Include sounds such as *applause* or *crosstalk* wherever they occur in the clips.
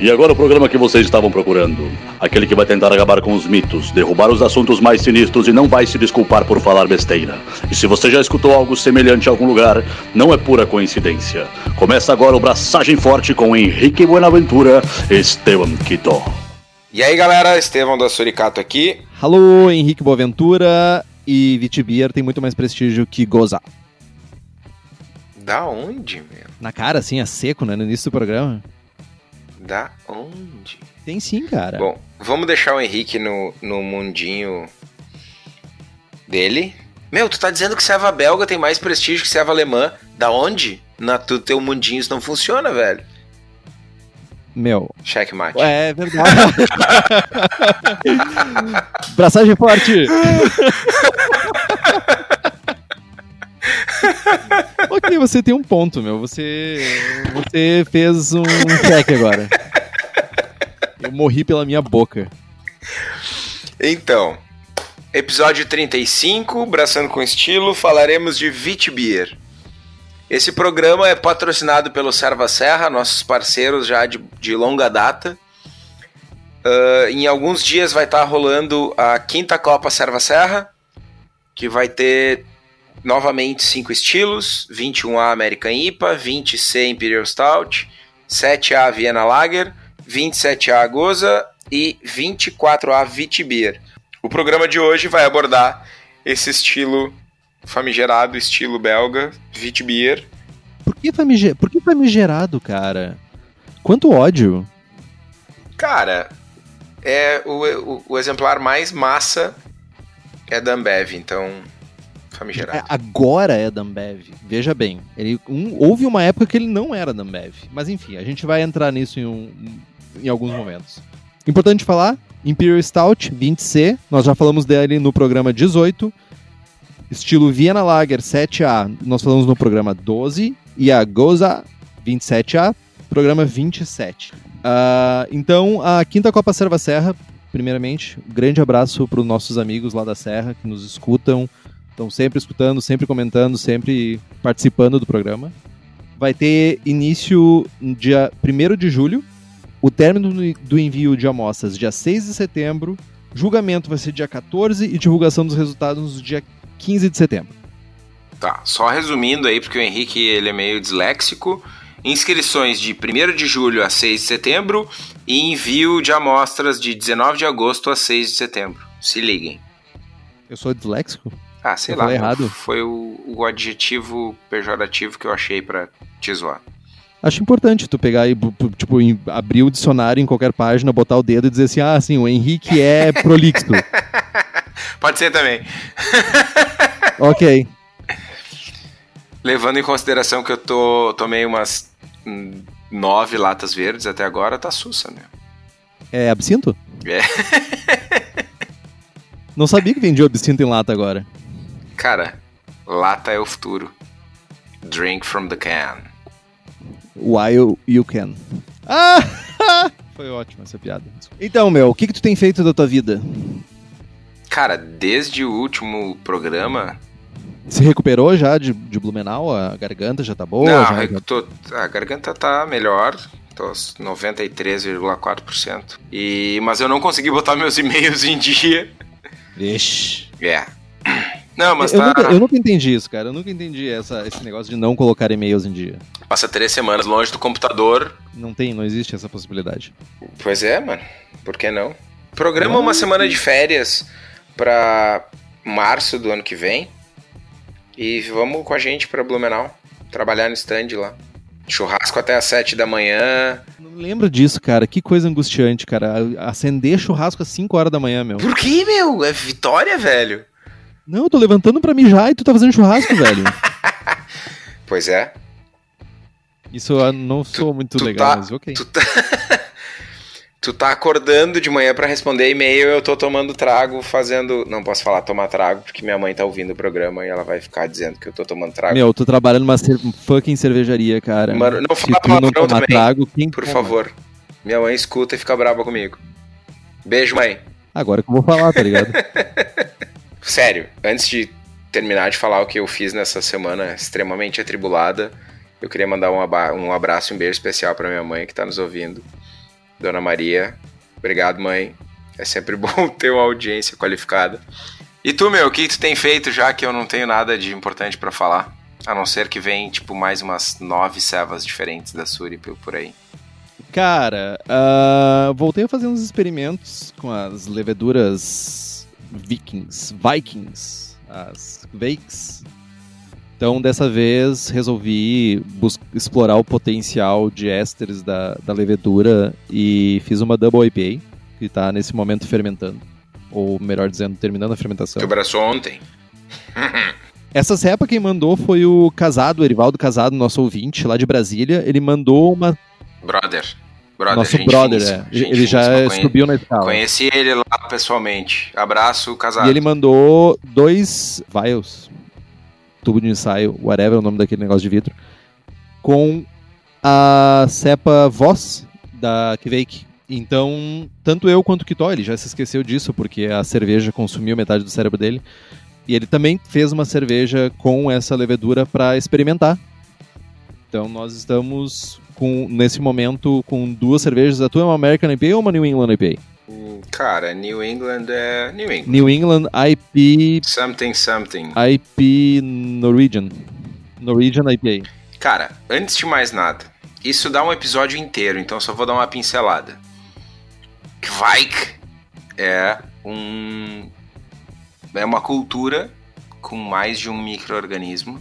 E agora o programa que vocês estavam procurando. Aquele que vai tentar acabar com os mitos, derrubar os assuntos mais sinistros e não vai se desculpar por falar besteira. E se você já escutou algo semelhante em algum lugar, não é pura coincidência. Começa agora o Braçagem Forte com Henrique Buenaventura e Esteban Quito. E aí galera, Estevão da Suricato aqui. Alô, Henrique Boaventura e Vitibir tem muito mais prestígio que Goza. Da onde, meu? Na cara, assim, é seco, né? No início do programa. Da onde? Tem sim, cara. Bom, vamos deixar o Henrique no, no mundinho dele. Meu, tu tá dizendo que serva belga tem mais prestígio que serva alemã. Da onde? Na tu teu mundinho isso não funciona, velho. Meu. Checkmate. É verdade. *laughs* Braçagem forte. *laughs* *laughs* ok, você tem um ponto, meu. Você, você fez um check agora. Eu morri pela minha boca. Então, episódio 35, Braçando com Estilo, falaremos de Vitbier. Esse programa é patrocinado pelo Serva Serra, nossos parceiros já de, de longa data. Uh, em alguns dias vai estar tá rolando a quinta Copa Serva Serra, que vai ter novamente cinco estilos: 21A American IPA, 20C Imperial Stout, 7A Vienna Lager, 27A Goza e 24A Vitbier. O programa de hoje vai abordar esse estilo famigerado, estilo belga, Vitbier. Por que, famiger... Por que famigerado, cara? Quanto ódio. Cara, é o, o, o exemplar mais massa é da Ambev, então famigerado. É, agora é da. Veja bem, ele um, houve uma época que ele não era da mas enfim, a gente vai entrar nisso em, um, em alguns momentos. Importante falar, Imperial Stout 20C, nós já falamos dele no programa 18. Estilo Vienna Lager 7A, nós falamos no programa 12. E a Goza 27A, programa 27. Uh, ah, então, a quinta Copa Serva Serra, primeiramente, um grande abraço para os nossos amigos lá da Serra que nos escutam, estão sempre escutando, sempre comentando, sempre participando do programa. Vai ter início no dia 1 de julho, o término do envio de amostras dia 6 de setembro, julgamento vai ser dia 14 e divulgação dos resultados no dia 15 de setembro. Tá, só resumindo aí, porque o Henrique ele é meio disléxico. Inscrições de 1 de julho a 6 de setembro e envio de amostras de 19 de agosto a 6 de setembro. Se liguem. Eu sou disléxico? Ah, sei eu lá. errado. Foi o, o adjetivo pejorativo que eu achei para te zoar. Acho importante tu pegar e, tipo, abrir o dicionário em qualquer página, botar o dedo e dizer assim, ah, sim, o Henrique é prolixo. *laughs* Pode ser também. *laughs* ok. Levando em consideração que eu tô, tomei umas nove latas verdes até agora, tá sussa, né? É absinto? É. *laughs* Não sabia que vendia absinto em lata agora. Cara, lata é o futuro. Drink from the can. While you can. Ah! *laughs* Foi ótima essa piada. Então, meu, o que, que tu tem feito da tua vida? Cara, desde o último programa. Se recuperou já de, de Blumenau? A garganta já tá boa? Não, já... tô, a garganta tá melhor. Tô 93,4%. E, mas eu não consegui botar meus e-mails em dia. Vixe. É. Não, mas eu, tá... nunca, eu nunca entendi isso, cara. Eu nunca entendi essa, esse negócio de não colocar e-mails em dia. Passa três semanas longe do computador. Não tem, não existe essa possibilidade. Pois é, mano. Por que não? Programa uma semana de férias para março do ano que vem. E vamos com a gente para Blumenau, trabalhar no stand lá. Churrasco até às 7 da manhã. Não lembro disso, cara. Que coisa angustiante, cara. Acender churrasco às 5 horas da manhã, meu. Por que, meu? É vitória, velho. Não, eu tô levantando pra mijar e tu tá fazendo churrasco, *laughs* velho. Pois é. Isso eu não sou muito legal, tá, mas ok. Tu tá... *laughs* tu tá acordando de manhã para responder e-mail, eu tô tomando trago, fazendo. Não posso falar tomar trago, porque minha mãe tá ouvindo o programa e ela vai ficar dizendo que eu tô tomando trago. Meu, eu tô trabalhando numa fucking cervejaria, cara. Mano, não fala Se não tomar também, trago, quem Por toma? favor. Minha mãe escuta e fica brava comigo. Beijo, mãe. Agora que eu vou falar, tá ligado? *laughs* Sério, antes de terminar de falar o que eu fiz nessa semana extremamente atribulada, eu queria mandar um, abraço e um beijo especial para minha mãe que tá nos ouvindo Dona Maria. Obrigado, mãe. É sempre *laughs* bom ter uma audiência qualificada. E tu, meu, o que tu tem feito já que eu não tenho nada de importante para falar? A não ser que vem, tipo, mais umas nove cevas diferentes da Suri por aí. Cara, uh, voltei a fazer uns experimentos com as leveduras Vikings, Vikings, as Vakes. Então, dessa vez, resolvi explorar o potencial de ésteres da, da levedura e fiz uma Double IPA, que está nesse momento fermentando. Ou, melhor dizendo, terminando a fermentação. Tu abraçou ontem. *laughs* Essa cepa quem mandou foi o Casado, o Erivaldo Casado, nosso ouvinte lá de Brasília. Ele mandou uma Brother. Brother Nosso brother, é. ele já subiu na escala. Conheci ele lá pessoalmente. Abraço, casado. E ele mandou dois vials, tubo de ensaio, whatever é o nome daquele negócio de vidro, com a cepa Voss da Kvake. Então, tanto eu quanto o Kitó, ele já se esqueceu disso, porque a cerveja consumiu metade do cérebro dele. E ele também fez uma cerveja com essa levedura para experimentar. Então, nós estamos com, nesse momento com duas cervejas. A tua é uma American IPA ou uma New England IPA? Cara, New England é New England. New England IP. Something something. IP Norwegian. Norwegian IPA. Cara, antes de mais nada, isso dá um episódio inteiro, então só vou dar uma pincelada. Kvike é um é uma cultura com mais de um microorganismo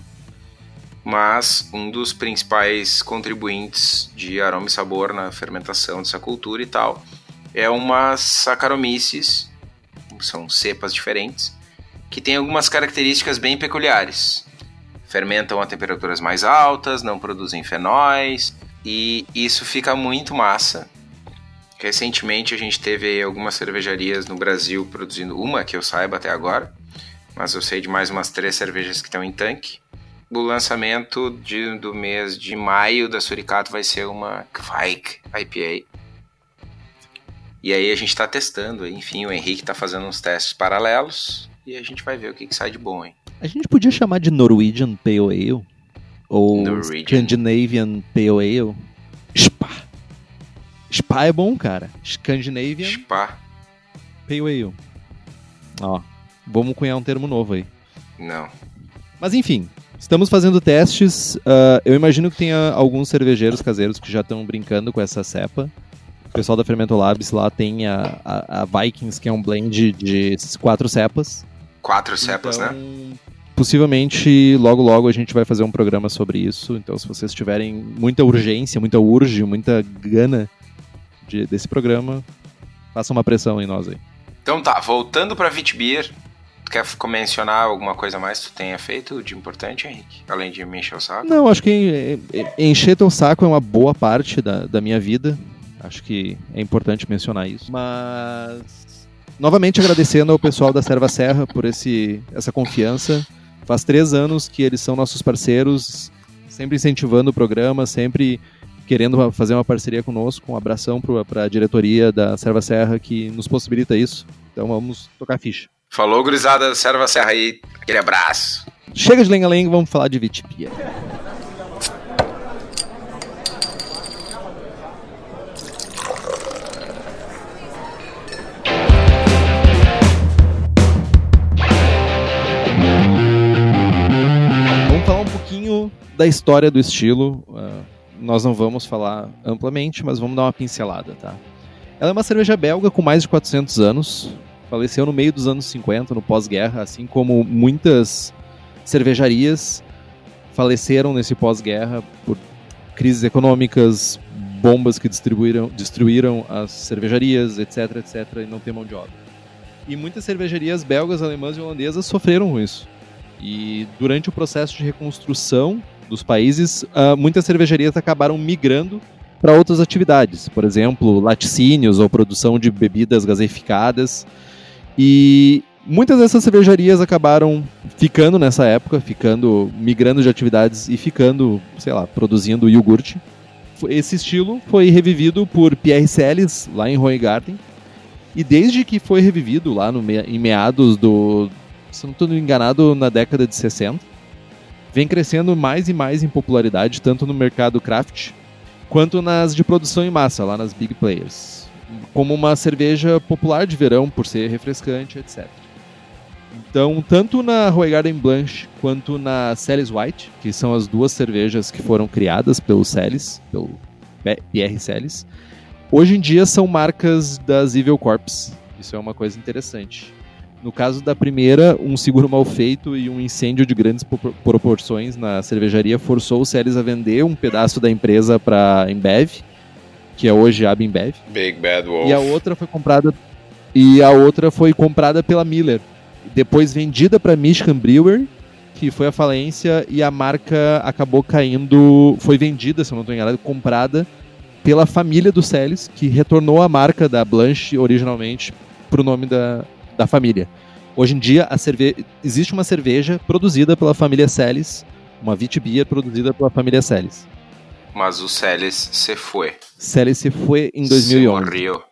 mas um dos principais contribuintes de aroma e sabor na fermentação dessa cultura e tal é uma Saccharomyces, são cepas diferentes, que tem algumas características bem peculiares. Fermentam a temperaturas mais altas, não produzem fenóis, e isso fica muito massa. Recentemente a gente teve algumas cervejarias no Brasil produzindo uma que eu saiba até agora, mas eu sei de mais umas três cervejas que estão em tanque o lançamento de, do mês de maio da Suricato vai ser uma Kvike IPA. E aí a gente está testando, enfim, o Henrique está fazendo uns testes paralelos e a gente vai ver o que, que sai de bom, hein? A gente podia chamar de Norwegian Pale Ale ou Norwegian. Scandinavian Pale Ale. Spa. Spa é bom, cara. Scandinavian Spa. Pale Ale. Ó, vamos cunhar um termo novo aí. Não. Mas enfim, Estamos fazendo testes. Uh, eu imagino que tenha alguns cervejeiros caseiros que já estão brincando com essa cepa. O pessoal da Fermento Labs lá tem a, a, a, Vikings, que é um blend de quatro cepas. Quatro cepas, então, né? Possivelmente, logo logo a gente vai fazer um programa sobre isso. Então, se vocês tiverem muita urgência, muita urge, muita gana de, desse programa, façam uma pressão em nós aí. Então tá, voltando para Vitbeer, Tu quer mencionar alguma coisa mais que tu tenha feito de importante, Henrique? Além de me encher o saco? Não, acho que encher teu saco é uma boa parte da, da minha vida. Acho que é importante mencionar isso. Mas. Novamente agradecendo ao pessoal da Serva Serra por esse, essa confiança. Faz três anos que eles são nossos parceiros, sempre incentivando o programa, sempre querendo fazer uma parceria conosco. Um abração para a diretoria da Serva Serra que nos possibilita isso. Então vamos tocar ficha. Falou, gurizada, serva serra aí. Aquele abraço. Chega de lenga-lenga, vamos falar de Vitipia. Vamos falar um pouquinho da história do estilo. Uh, nós não vamos falar amplamente, mas vamos dar uma pincelada, tá? Ela é uma cerveja belga com mais de 400 anos, faleceu no meio dos anos 50, no pós-guerra, assim como muitas cervejarias faleceram nesse pós-guerra por crises econômicas, bombas que distribuíram, destruíram as cervejarias, etc, etc, e não tem mão de obra. E muitas cervejarias belgas, alemãs e holandesas sofreram com isso. E durante o processo de reconstrução dos países, uh, muitas cervejarias acabaram migrando para outras atividades, por exemplo, laticínios ou produção de bebidas gaseificadas. E muitas dessas cervejarias acabaram ficando nessa época, ficando migrando de atividades e ficando, sei lá, produzindo iogurte. Esse estilo foi revivido por Pierre Celis lá em Roegarten. E desde que foi revivido lá no, em meados do, se não estou enganado, na década de 60, vem crescendo mais e mais em popularidade, tanto no mercado craft quanto nas de produção em massa, lá nas big players. Como uma cerveja popular de verão, por ser refrescante, etc. Então, tanto na Roy Garden Blanche quanto na Celis White, que são as duas cervejas que foram criadas pelo Celis, pelo Pierre Celis, hoje em dia são marcas das Evil Corps. Isso é uma coisa interessante. No caso da primeira, um seguro mal feito e um incêndio de grandes proporções na cervejaria forçou o Celis a vender um pedaço da empresa para Embev, que é hoje a Embev. Big Bad Wolf. E a outra foi comprada e a outra foi comprada pela Miller, depois vendida para Michigan Brewer, que foi a falência e a marca acabou caindo, foi vendida, se eu não estou enganado, comprada pela família do Celis, que retornou a marca da Blanche originalmente para o nome da, da família. Hoje em dia, cerve... existe uma cerveja produzida pela família Celis, uma Vitbier produzida pela família Celis. Mas o Celis se foi. Celis se foi em 2011. Se morreu.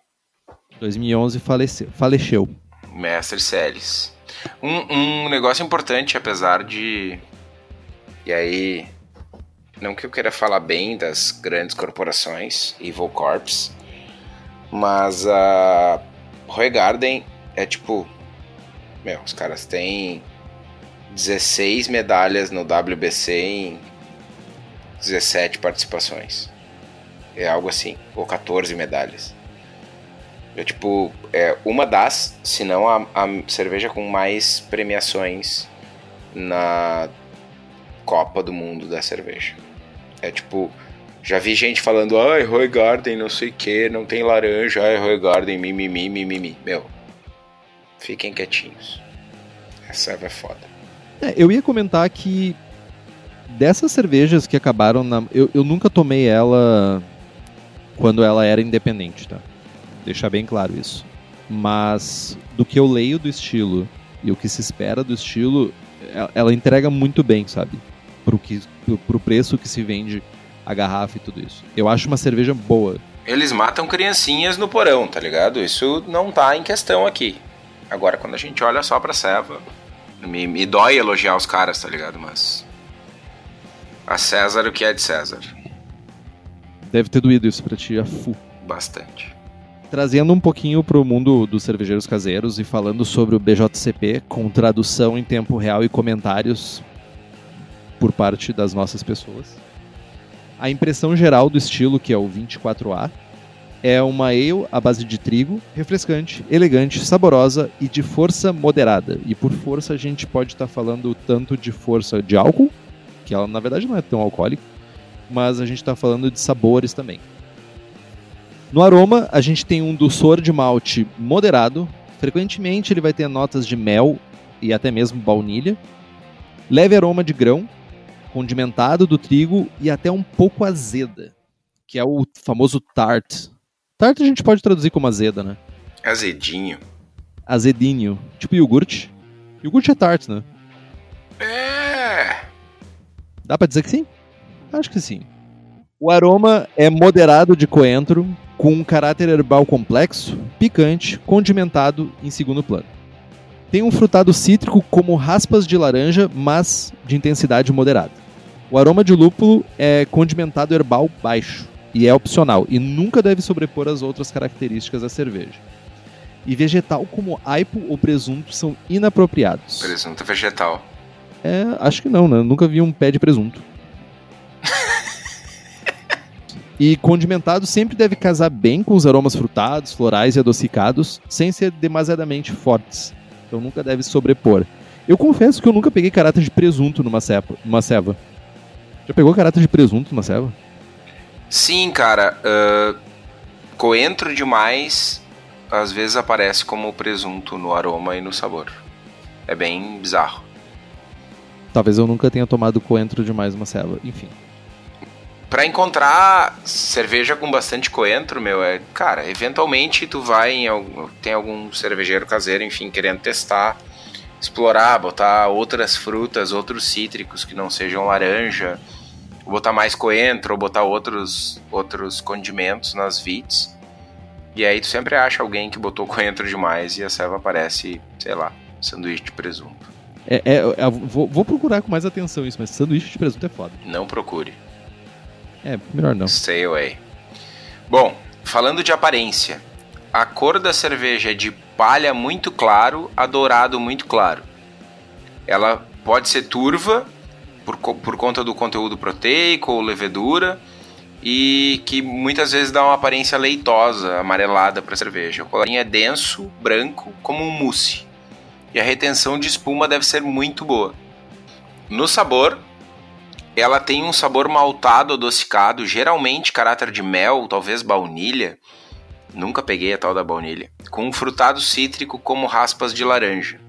2011 faleceu. faleceu. Mestre Celis. Um, um negócio importante, apesar de. E aí. Não que eu queira falar bem das grandes corporações, Evil Corps, mas a Roy Garden é tipo. Meu, os caras têm 16 medalhas no WBC em 17 participações. É algo assim. Ou 14 medalhas. É tipo, é uma das, se não a, a cerveja com mais premiações na Copa do Mundo da cerveja. É tipo, já vi gente falando, ai, Roy Garden, não sei o que, não tem laranja, ai, Roy Garden, mimimi, mimimi. Meu, Fiquem quietinhos. Essa é foda. É, eu ia comentar que dessas cervejas que acabaram na. Eu, eu nunca tomei ela quando ela era independente, tá? Deixar bem claro isso. Mas do que eu leio do estilo e o que se espera do estilo, ela, ela entrega muito bem, sabe? Pro, que, pro, pro preço que se vende a garrafa e tudo isso. Eu acho uma cerveja boa. Eles matam criancinhas no porão, tá ligado? Isso não tá em questão aqui. Agora, quando a gente olha só pra Seva, me, me dói elogiar os caras, tá ligado? Mas. A César o que é de César. Deve ter doído isso pra ti, a fu. Bastante. Trazendo um pouquinho pro mundo dos cervejeiros caseiros e falando sobre o BJCP com tradução em tempo real e comentários por parte das nossas pessoas. A impressão geral do estilo, que é o 24A, é uma ale à base de trigo, refrescante, elegante, saborosa e de força moderada. E por força a gente pode estar tá falando tanto de força de álcool, que ela na verdade não é tão alcoólica, mas a gente está falando de sabores também. No aroma, a gente tem um dulçor de malte moderado. Frequentemente ele vai ter notas de mel e até mesmo baunilha. Leve aroma de grão, condimentado do trigo e até um pouco azeda, que é o famoso tart, Tart a gente pode traduzir como azeda, né? Azedinho. Azedinho. Tipo iogurte. Iogurte é tart, né? É. Dá pra dizer que sim? Acho que sim. O aroma é moderado de coentro, com um caráter herbal complexo, picante, condimentado em segundo plano. Tem um frutado cítrico como raspas de laranja, mas de intensidade moderada. O aroma de lúpulo é condimentado herbal baixo, e é opcional e nunca deve sobrepor as outras características da cerveja. E vegetal como aipo ou presunto são inapropriados. Presunto vegetal. É, acho que não, né? Nunca vi um pé de presunto. *laughs* e condimentado sempre deve casar bem com os aromas frutados, florais e adocicados, sem ser demasiadamente fortes. Então nunca deve sobrepor. Eu confesso que eu nunca peguei caráter de presunto numa, cepa, numa ceva. Já pegou caráter de presunto numa ceva? Sim, cara. Uh, coentro demais às vezes aparece como presunto no aroma e no sabor. É bem bizarro. Talvez eu nunca tenha tomado coentro demais uma ceva, enfim. Para encontrar cerveja com bastante coentro, meu, é, cara, eventualmente tu vai em algum, tem algum cervejeiro caseiro, enfim, querendo testar, explorar, botar outras frutas, outros cítricos que não sejam laranja, botar mais coentro, ou botar outros, outros condimentos nas vits. E aí tu sempre acha alguém que botou coentro demais e a serva aparece, sei lá, sanduíche de presunto. É, é, é vou, vou, procurar com mais atenção isso, mas sanduíche de presunto é foda. Não procure. É, melhor não. Stay away. Bom, falando de aparência, a cor da cerveja é de palha muito claro a dourado muito claro. Ela pode ser turva por, por conta do conteúdo proteico ou levedura e que muitas vezes dá uma aparência leitosa, amarelada para a cerveja. O colorinho é denso, branco, como um mousse. E a retenção de espuma deve ser muito boa. No sabor, ela tem um sabor maltado, adocicado, geralmente caráter de mel, talvez baunilha. Nunca peguei a tal da baunilha. Com um frutado cítrico como raspas de laranja.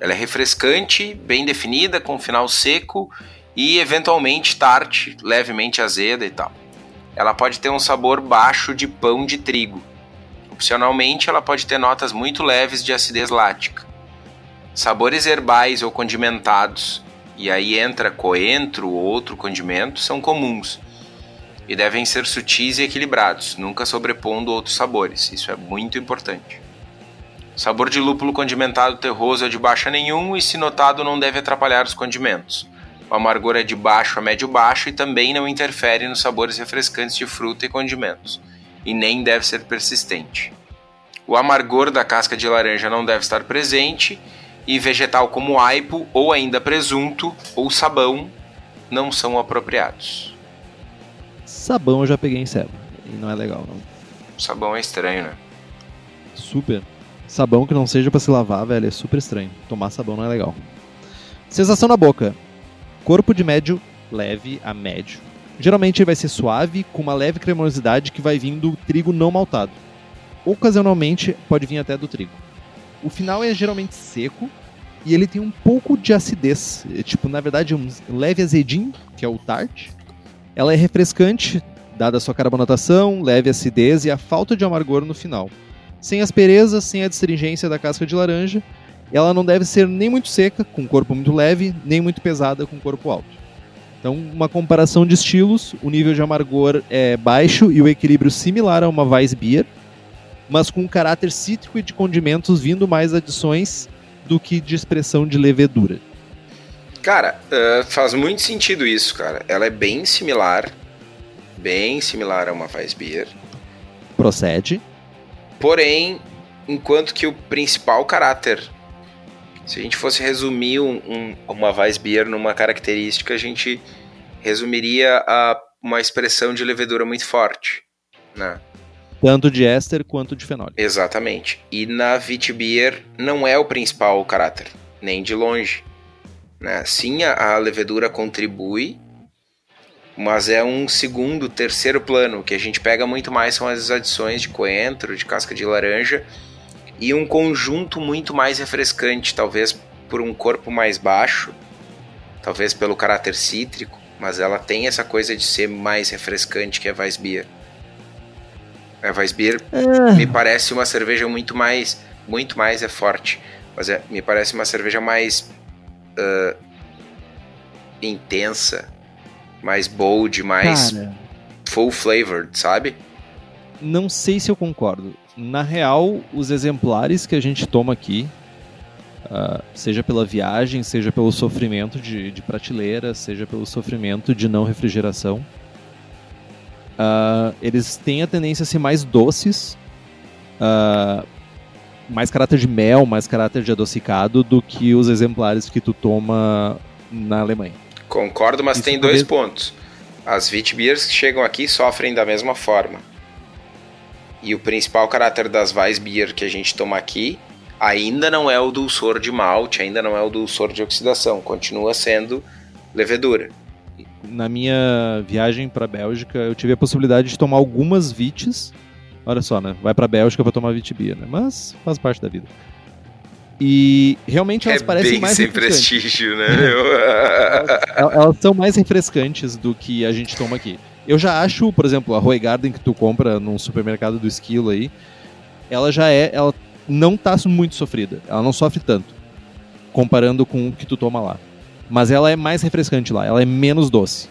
Ela é refrescante, bem definida, com final seco e eventualmente tarte, levemente azeda e tal. Ela pode ter um sabor baixo de pão de trigo. Opcionalmente, ela pode ter notas muito leves de acidez lática. Sabores herbais ou condimentados, e aí entra coentro ou outro condimento, são comuns e devem ser sutis e equilibrados, nunca sobrepondo outros sabores. Isso é muito importante. Sabor de lúpulo condimentado terroso é de baixa nenhum e, se notado, não deve atrapalhar os condimentos. O amargor é de baixo a médio-baixo e também não interfere nos sabores refrescantes de fruta e condimentos, e nem deve ser persistente. O amargor da casca de laranja não deve estar presente, e vegetal como aipo ou ainda presunto ou sabão não são apropriados. Sabão eu já peguei em cego, e não é legal não. Sabão é estranho, né? Super. Sabão que não seja para se lavar, velho, é super estranho. Tomar sabão não é legal. Sensação na boca. Corpo de médio leve a médio. Geralmente vai ser suave, com uma leve cremosidade que vai vindo do trigo não maltado. Ocasionalmente pode vir até do trigo. O final é geralmente seco e ele tem um pouco de acidez. É, tipo, na verdade, um leve azedinho, que é o tart. Ela é refrescante, dada a sua carbonatação, leve acidez e a falta de amargor no final. Sem aspereza, sem a astringência da casca de laranja ela não deve ser nem muito seca, com corpo muito leve, nem muito pesada, com corpo alto. Então, uma comparação de estilos, o nível de amargor é baixo e o equilíbrio similar a uma Weissbier, mas com um caráter cítrico e de condimentos vindo mais adições do que de expressão de levedura. Cara, uh, faz muito sentido isso, cara. Ela é bem similar, bem similar a uma Weissbier. Procede. Porém, enquanto que o principal caráter se a gente fosse resumir um, um, uma Weissbier numa característica, a gente resumiria a uma expressão de levedura muito forte, né? Tanto de éster quanto de fenólico. Exatamente. E na Witbier não é o principal caráter, nem de longe. Né? Sim, a, a levedura contribui, mas é um segundo, terceiro plano. O que a gente pega muito mais são as adições de coentro, de casca de laranja e um conjunto muito mais refrescante, talvez por um corpo mais baixo, talvez pelo caráter cítrico, mas ela tem essa coisa de ser mais refrescante que a Weissbier. A Weissbier ah. me parece uma cerveja muito mais, muito mais é forte, mas é, me parece uma cerveja mais uh, intensa, mais bold, mais Cara, full flavored, sabe? Não sei se eu concordo na real, os exemplares que a gente toma aqui, uh, seja pela viagem, seja pelo sofrimento de, de, prateleira, seja pelo sofrimento de não refrigeração, uh, eles têm a tendência a ser mais doces, uh, mais caráter de mel, mais caráter de adocicado do que os exemplares que tu toma na Alemanha. Concordo, mas Isso tem dois pontos. As Witbiers que chegam aqui sofrem da mesma forma e o principal caráter das Weissbier que a gente toma aqui ainda não é o dulçor de malte, ainda não é o dulçor de oxidação, continua sendo levedura. Na minha viagem para Bélgica, eu tive a possibilidade de tomar algumas vites. Olha só, né? Vai para Bélgica para tomar vitibia, né? Mas faz parte da vida. E realmente elas é parecem bem mais sem prestígio, né? *laughs* elas, elas são mais refrescantes do que a gente toma aqui. Eu já acho, por exemplo, a Roy Garden que tu compra num supermercado do esquilo aí, ela já é, ela não tá muito sofrida. Ela não sofre tanto comparando com o que tu toma lá. Mas ela é mais refrescante lá, ela é menos doce.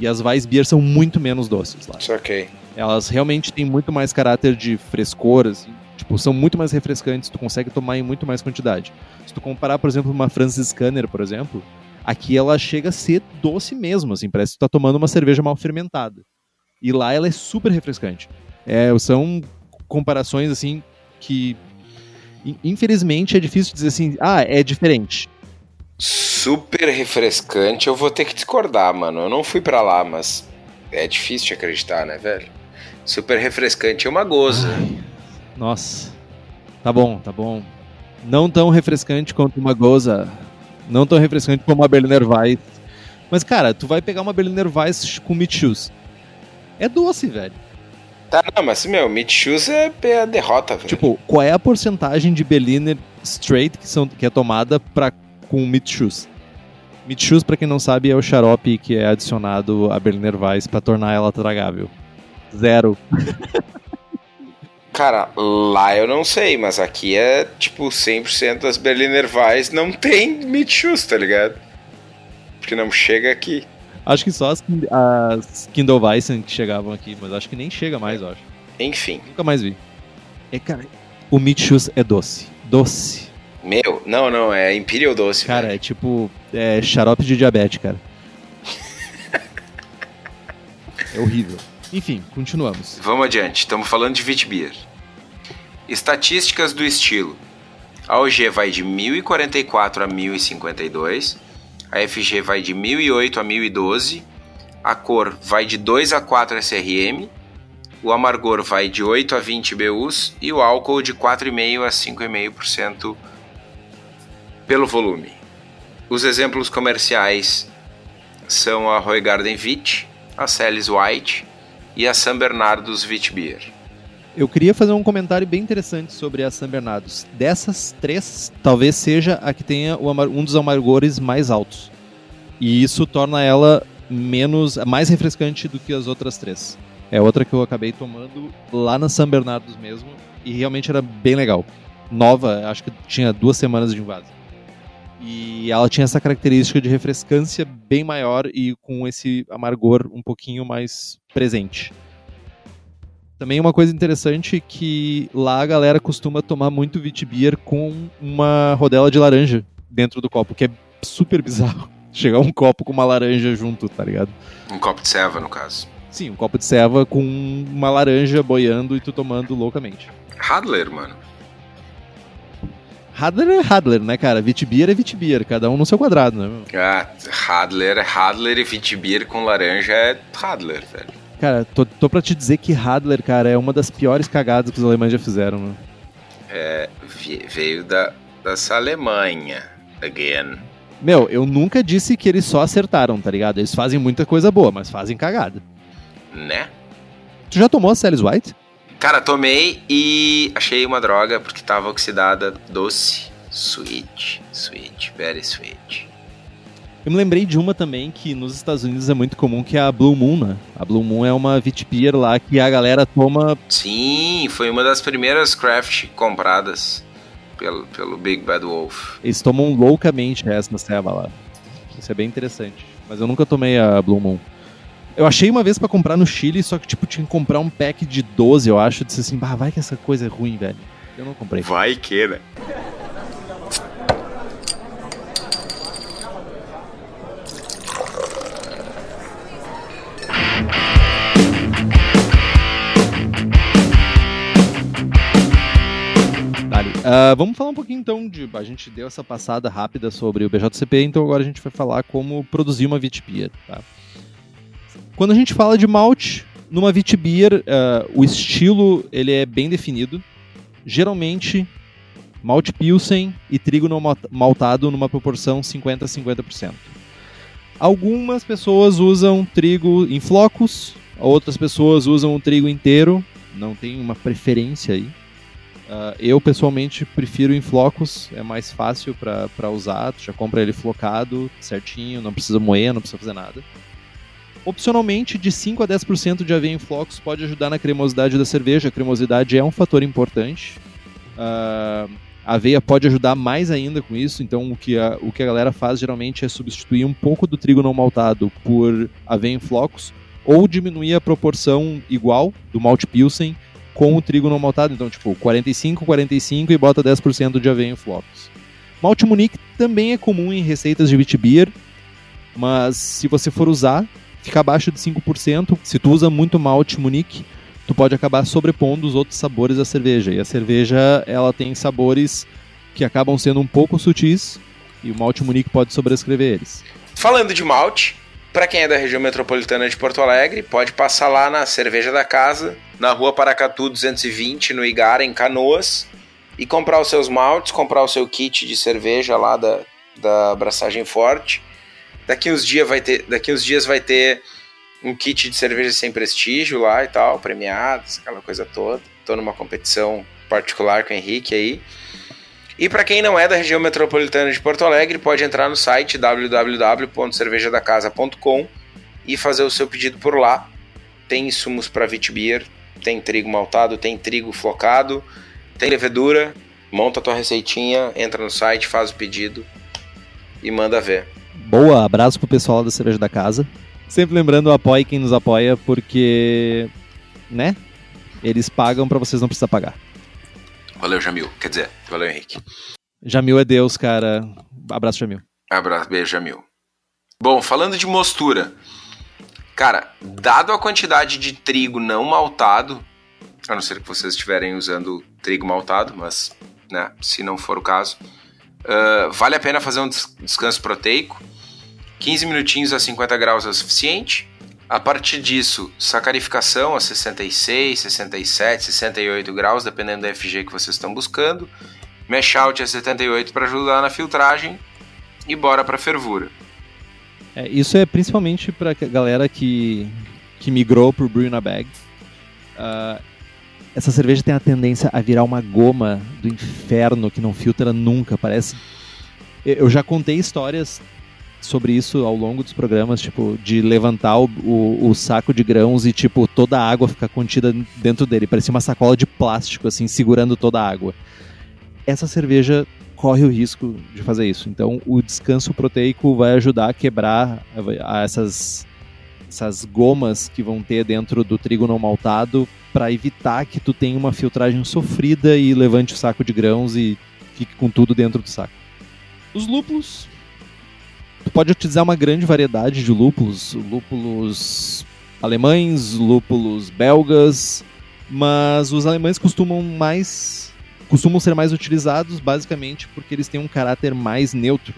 E as Weissbier são muito menos doces lá. Isso ok. Elas realmente têm muito mais caráter de frescor, assim, tipo, são muito mais refrescantes, tu consegue tomar em muito mais quantidade. Se tu comparar, por exemplo, uma Francis Scanner, por exemplo, Aqui ela chega a ser doce mesmo, assim, parece que tu tá tomando uma cerveja mal fermentada. E lá ela é super refrescante. É, são comparações assim que infelizmente é difícil dizer assim, ah, é diferente. Super refrescante, eu vou ter que discordar, mano. Eu não fui para lá, mas é difícil de acreditar, né, velho? Super refrescante é uma goza. Ai, nossa. Tá bom, tá bom. Não tão refrescante quanto uma goza. Não tão refrescante como uma Berliner Weiss. Mas, cara, tu vai pegar uma Berliner Weiss com meat shoes. É doce, velho. Tá, não, mas meu, meat shoes é, é a derrota, velho. Tipo, qual é a porcentagem de Berliner straight que, são, que é tomada pra com Mitchus. Mitchus, para quem não sabe, é o xarope que é adicionado à Berliner Weiss para tornar ela tragável. Zero. *laughs* Cara, lá eu não sei, mas aqui é tipo 100% das Berliner Weiss não tem Mitchus, tá ligado? Porque não chega aqui. Acho que só as, as Kindle Weissen que chegavam aqui, mas acho que nem chega mais, eu acho. Enfim. Nunca mais vi. É, cara, o Mitchus é doce. Doce. Meu, não, não, é Imperial Doce. Cara, velho. é tipo é xarope de diabetes, cara. é horrível. Enfim, continuamos. Vamos adiante, estamos falando de Vitbeer. Estatísticas do estilo. A OG vai de 1044 a 1052, a FG vai de 1008 a 1012, a cor vai de 2 a 4 SRM, o amargor vai de 8 a 20 BUs e o álcool de 4,5 a 5,5% pelo volume. Os exemplos comerciais são a Roy Garden Wit, a Celis White e a San Bernardo's Wit Beer. Eu queria fazer um comentário bem interessante sobre a San Bernardo's. Dessas três, talvez seja a que tenha um dos amargores mais altos. E isso torna ela menos, mais refrescante do que as outras três. É outra que eu acabei tomando lá na San Bernardo's mesmo e realmente era bem legal. Nova, acho que tinha duas semanas de invasão. E ela tinha essa característica de refrescância bem maior e com esse amargor um pouquinho mais presente. Também uma coisa interessante que lá a galera costuma tomar muito Vitibir com uma rodela de laranja dentro do copo, que é super bizarro. *laughs* Chegar um copo com uma laranja junto, tá ligado? Um copo de ceva, no caso. Sim, um copo de ceva com uma laranja boiando e tu tomando loucamente. Hadler, mano. Hadler é Hadler, né, cara? Vitibir é Vitibir, cada um no seu quadrado, né? Ah, Hadler é Hadler e Vitibir com laranja é Hadler, velho. Cara, tô, tô pra te dizer que Hadler, cara, é uma das piores cagadas que os alemães já fizeram, né? É, veio da, dessa Alemanha, again. Meu, eu nunca disse que eles só acertaram, tá ligado? Eles fazem muita coisa boa, mas fazem cagada. Né? Tu já tomou a Celis White? Cara, tomei e achei uma droga porque tava oxidada, doce, sweet, sweet, very sweet. Eu me lembrei de uma também que nos Estados Unidos é muito comum, que é a Blue Moon, né? A Blue Moon é uma Vitpier lá que a galera toma... Sim, foi uma das primeiras craft compradas pelo, pelo Big Bad Wolf. Eles tomam loucamente essa na ceva lá. Isso é bem interessante. Mas eu nunca tomei a Blue Moon. Eu achei uma vez para comprar no Chile, só que, tipo, tinha que comprar um pack de 12, eu acho. Eu disse assim, bah, vai que essa coisa é ruim, velho. Eu não comprei. Vai que, né? Uh, vamos falar um pouquinho então de. A gente deu essa passada rápida sobre o BJCP, então agora a gente vai falar como produzir uma Vitpia. Tá? Quando a gente fala de malte, numa Vitbier, uh, eh, o estilo ele é bem definido. Geralmente, malte Pilsen e trigo não maltado numa proporção 50 a 50%. Algumas pessoas usam trigo em flocos, outras pessoas usam o trigo inteiro, não tem uma preferência aí. Uh, eu pessoalmente prefiro em flocos, é mais fácil para usar, tu já compra ele flocado, certinho, não precisa moer, não precisa fazer nada. Opcionalmente, de 5 a 10% de aveia em flocos pode ajudar na cremosidade da cerveja. A cremosidade é um fator importante. Uh, a aveia pode ajudar mais ainda com isso, então o que, a, o que a galera faz geralmente é substituir um pouco do trigo não maltado por aveia em flocos ou diminuir a proporção igual do malte pilsen com o trigo não maltado, então tipo 45, 45 e bota 10% de aveia em flocos. Malte Munique também é comum em receitas de wheat beer, mas se você for usar, fica abaixo de 5%. Se tu usa muito malte Munique, tu pode acabar sobrepondo os outros sabores da cerveja. E a cerveja, ela tem sabores que acabam sendo um pouco sutis e o malte Munique pode sobrescrever eles. Falando de malte, para quem é da região metropolitana de Porto Alegre, pode passar lá na Cerveja da Casa, na rua Paracatu 220, no Igara, em Canoas, e comprar os seus maltes, comprar o seu kit de cerveja lá da, da Abraçagem Forte. Daqui uns, dias vai ter, daqui uns dias vai ter um kit de cerveja sem prestígio lá e tal, premiados, aquela coisa toda. Tô numa competição particular com o Henrique aí. E para quem não é da região metropolitana de Porto Alegre, pode entrar no site www.cervejadacasa.com e fazer o seu pedido por lá. Tem insumos para Vitbeer, tem trigo maltado, tem trigo flocado, tem levedura. Monta a tua receitinha, entra no site, faz o pedido e manda ver. Boa, abraço pro pessoal da Cerveja da Casa. Sempre lembrando, apoie quem nos apoia, porque, né? Eles pagam para vocês não precisar pagar. Valeu, Jamil. Quer dizer, valeu, Henrique. Jamil é Deus, cara. Abraço, Jamil. Abraço, beijo, Jamil. Bom, falando de mostura. Cara, dado a quantidade de trigo não maltado, a não ser que vocês estiverem usando trigo maltado, mas né, se não for o caso, uh, vale a pena fazer um descanso proteico. 15 minutinhos a 50 graus é o suficiente. A partir disso, sacarificação a 66, 67, 68 graus, dependendo da FG que vocês estão buscando. Mesh out a 78 para ajudar na filtragem e bora para fervura. É, isso é principalmente para a galera que, que migrou para o Brew na Bag. Uh, essa cerveja tem a tendência a virar uma goma do inferno que não filtra nunca. Parece. Eu já contei histórias sobre isso ao longo dos programas, tipo, de levantar o, o, o, saco de grãos e, tipo, toda a água ficar contida dentro dele. Parecia uma sacola de plástico, assim, segurando toda a água. Essa cerveja corre o risco de fazer isso. Então, o descanso proteico vai ajudar a quebrar essas, essas gomas que vão ter dentro do trigo não maltado para evitar que tu tenha uma filtragem sofrida e levante o saco de grãos e fique com tudo dentro do saco. Os lúpulos Tu pode utilizar uma grande variedade de lúpulos, lúpulos alemães, lúpulos belgas, mas os alemães costumam mais costumam ser mais utilizados basicamente porque eles têm um caráter mais neutro.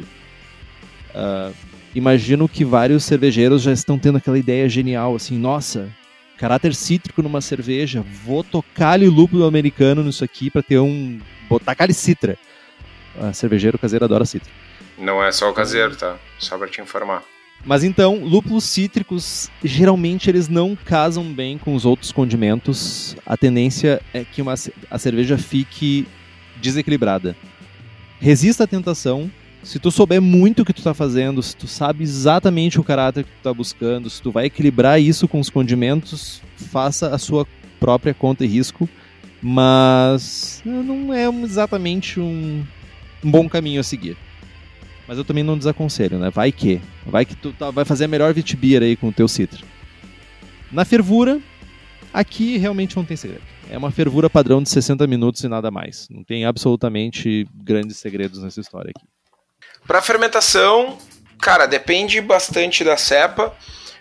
Uh, imagino que vários cervejeiros já estão tendo aquela ideia genial, assim, nossa, caráter cítrico numa cerveja, vou tocar-lhe lúpulo americano nisso aqui para ter um... botar citra. Uh, cervejeiro caseiro adora citra. Não é só o caseiro, tá? Só pra te informar. Mas então, lúpulos cítricos, geralmente eles não casam bem com os outros condimentos. A tendência é que uma, a cerveja fique desequilibrada. Resista à tentação. Se tu souber muito o que tu tá fazendo, se tu sabe exatamente o caráter que tu tá buscando, se tu vai equilibrar isso com os condimentos, faça a sua própria conta e risco. Mas não é exatamente um, um bom caminho a seguir. Mas eu também não desaconselho, né? Vai que. Vai que tu tá, vai fazer a melhor vitibia aí com o teu citra. Na fervura, aqui realmente não tem segredo. É uma fervura padrão de 60 minutos e nada mais. Não tem absolutamente grandes segredos nessa história aqui. Para fermentação, cara, depende bastante da cepa,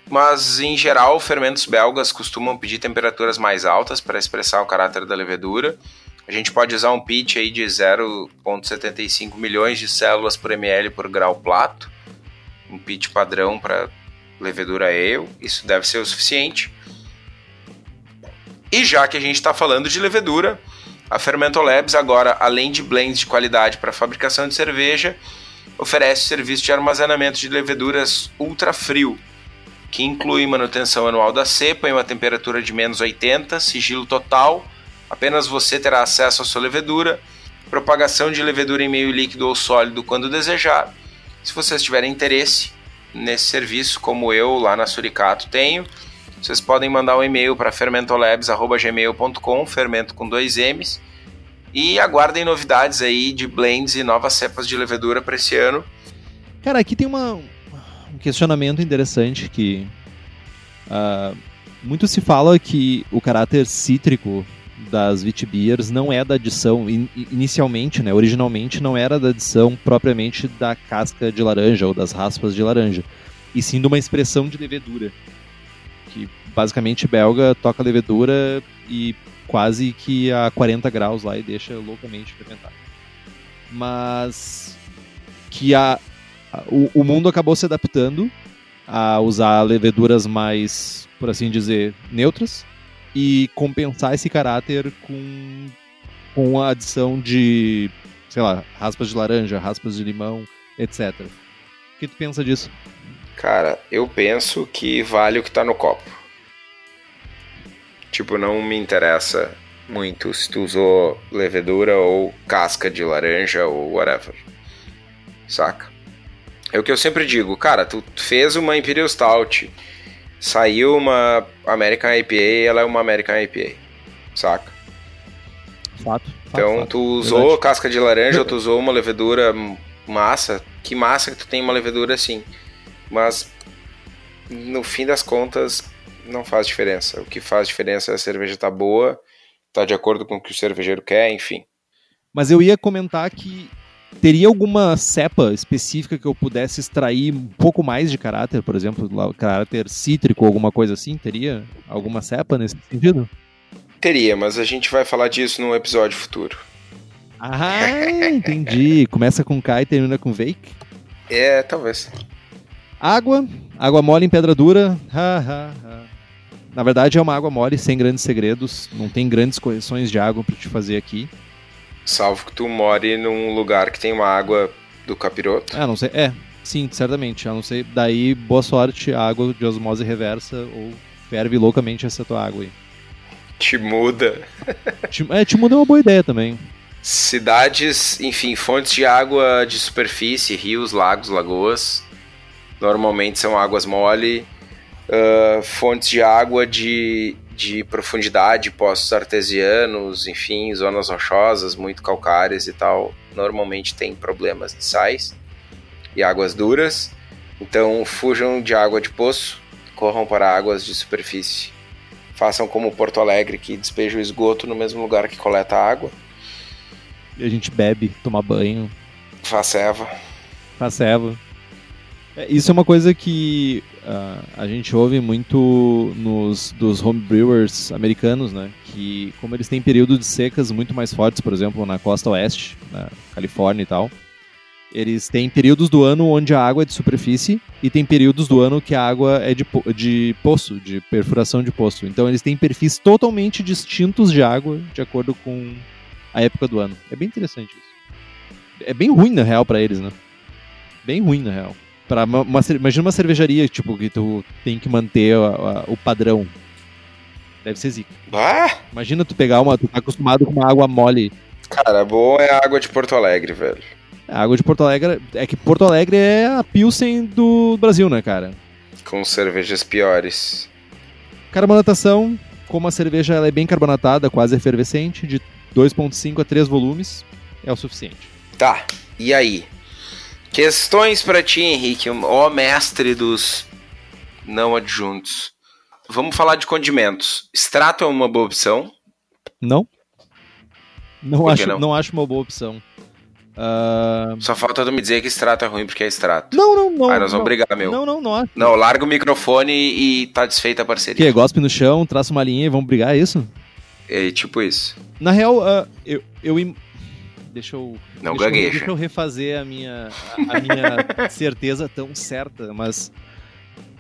mas em geral, fermentos belgas costumam pedir temperaturas mais altas para expressar o caráter da levedura. A gente pode usar um pitch aí de 0,75 milhões de células por ml por grau plato, um pitch padrão para levedura ale, isso deve ser o suficiente. E já que a gente está falando de levedura, a Fermento Labs agora, além de blends de qualidade para fabricação de cerveja, oferece serviço de armazenamento de leveduras ultra frio, que inclui manutenção anual da cepa em uma temperatura de menos 80, sigilo total Apenas você terá acesso à sua levedura, propagação de levedura em meio líquido ou sólido quando desejar. Se vocês tiverem interesse nesse serviço, como eu lá na Suricato tenho, vocês podem mandar um e-mail para fermentolabs.gmail.com, fermento com dois M's, e aguardem novidades aí de blends e novas cepas de levedura para esse ano. Cara, aqui tem uma, um questionamento interessante que uh, muito se fala que o caráter cítrico das Vitbeers não é da adição, in, inicialmente, né, originalmente não era da adição propriamente da casca de laranja ou das raspas de laranja. e sim de uma expressão de levedura. Que basicamente belga toca levedura e quase que a 40 graus lá e deixa loucamente fermentado. Mas que a, a o, o mundo acabou se adaptando a usar leveduras mais, por assim dizer, neutras e compensar esse caráter com, com a adição de, sei lá, raspas de laranja, raspas de limão, etc. O que tu pensa disso? Cara, eu penso que vale o que tá no copo. Tipo, não me interessa muito se tu usou levedura ou casca de laranja ou whatever. Saca? É o que eu sempre digo, cara, tu fez uma Imperial Stout, saiu uma American IPA, ela é uma American IPA. Saca? Fato. fato Então, fato. tu usou Verdade. casca de laranja ou tu usou uma levedura massa, que massa que tu tem uma levedura assim. Mas no fim das contas não faz diferença. O que faz diferença é a cerveja tá boa, tá de acordo com o que o cervejeiro quer, enfim. Mas eu ia comentar que teria alguma cepa específica que eu pudesse extrair um pouco mais de caráter, por exemplo, caráter cítrico, alguma coisa assim? Teria alguma cepa nesse sentido? Teria, mas a gente vai falar disso num episódio futuro. Ah, entendi. Começa com K e termina com Vake. É, talvez. Água, água mole em pedra dura. Ha, ha, ha. Na verdade é uma água mole, sem grandes segredos. Não tem grandes correções de água para te fazer aqui. Salvo que tu more num lugar que tem uma água do capiroto. Ah, não sei. É, sim, certamente. A não sei. Daí, boa sorte, água de osmose reversa ou ferve loucamente essa tua água aí. Te muda. Te- É, te muda uma boa ideia também. Cidades, enfim, fontes de água de superfície, rios, lagos, lagoas. Normalmente são águas mole. Ah, fontes de água de, de profundidade, poços artesianos, enfim, zonas rochosas, muito calcárias e tal. Normalmente tem problemas de sais e águas duras. Então fujam de água de poço, corram para águas de superfície. Façam como Porto Alegre, que despeja o esgoto no mesmo lugar que coleta a água. E a gente bebe, toma banho, Faça Eva. faz erva. É, isso é uma coisa que ah, a gente ouve muito nos dos homebrewers americanos, né? Que como eles têm períodos de secas muito mais fortes, por exemplo, na costa oeste, na Califórnia e tal, eles têm períodos do ano onde a água é de superfície e tem períodos do ano que a água é de, de poço, de perfuração de poço. Então eles têm perfis totalmente distintos de água de acordo com a época do ano. É bem interessante isso. É bem ruim na real pra eles, né? Bem ruim na real. Para uma, uma imagina uma cervejaria tipo que tu tem que manter a- a- o padrão. Deve ser zica. Ah! Imagina tu pegar uma, tu tá acostumado com uma água mole. Cara, bom é a água de Porto Alegre, velho. A água de Porto Alegre é que Porto Alegre é a Pilsen do Brasil, né, cara? Com cervejas piores. Carbonatação, como a cerveja ela é bem carbonatada, quase efervescente, de 2.5 a 3 volumes, é o suficiente. Tá, e aí? Questões pra ti, Henrique, ó mestre dos não adjuntos. Vamos falar de condimentos. Extrato é uma boa opção. Não? Não que acho, não? não? acho uma boa opção. Ah, Só falta tu me dizer que extrato é ruim porque é extrato. Não, não, não. Aí nós vamos não. brigar, meu. Não, não, não acho. Não, larga o microfone e tá desfeita a parceria. quê? Gospe no chão, traça uma linha e vamos brigar, é isso? É tipo isso. Na real, ah, eu, eu. Deixa eu. Não deixa eu, gagueja. deixa eu refazer a minha, a, a minha *laughs* certeza tão certa, mas.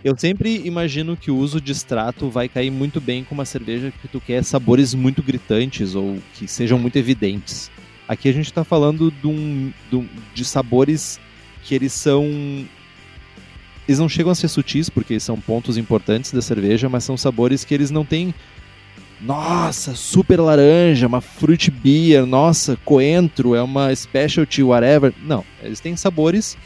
Eu sempre imagino que o uso de extrato vai cair muito bem com uma cerveja que tu quer sabores muito gritantes ou que sejam muito evidentes. Aqui a gente tá falando de, um, de um- de sabores que eles são. Eles não chegam a ser sutis, porque são pontos importantes da cerveja, mas são sabores que eles não têm nossa, super laranja, uma fruit beer, nossa, coentro, é uma specialty, whatever. Não, eles têm sabores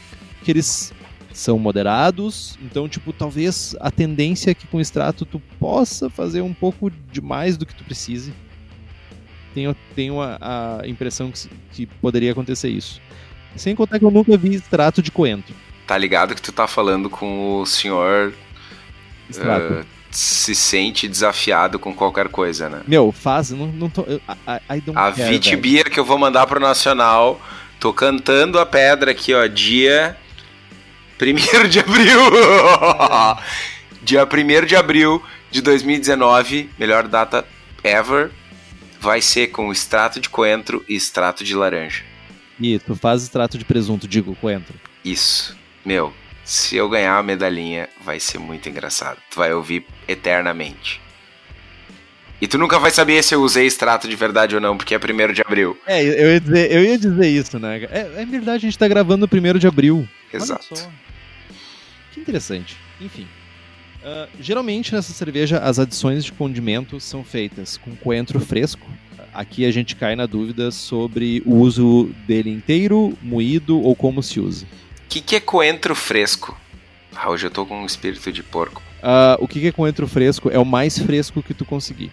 que eles são moderados, então, tipo, talvez a tendência é que com extrato tu possa fazer um pouco de mais do que tu precise. Tenho, tenho a, a impressão que, que poderia acontecer isso. Sem contar que eu nunca vi extrato de coentro. Tá ligado que tu tá falando com o senhor Extrato. eh, se sente desafiado com qualquer coisa, né? Meu, faz, não, não tô. eu- I, I A care, Vit velho. Beer que eu vou mandar pro Nacional. Tô cantando a pedra aqui, ó. Dia 1 de abril! *laughs* Dia 1 de abril de 2019, melhor data ever, vai ser com extrato de coentro e extrato de laranja. E tu faz extrato de presunto, digo, coentro. Isso. Meu, se eu ganhar a medalhinha, vai ser muito engraçado. Tu vai ouvir eternamente. E tu nunca vai saber se eu usei extrato de verdade ou não, porque é 1 de abril. É, eu ia dizer, eu ia dizer isso, né? É, é verdade, a gente tá gravando no 1 de abril. Exato. Que interessante. Enfim. Uh, geralmente nessa cerveja as adições de condimento são feitas com coentro fresco. Aqui a gente cai na dúvida sobre o uso dele inteiro, moído ou como se usa. O que, que é coentro fresco? Ah, hoje eu tô com um espírito de porco. Uh, o que, que é coentro fresco? É o mais fresco que tu conseguir.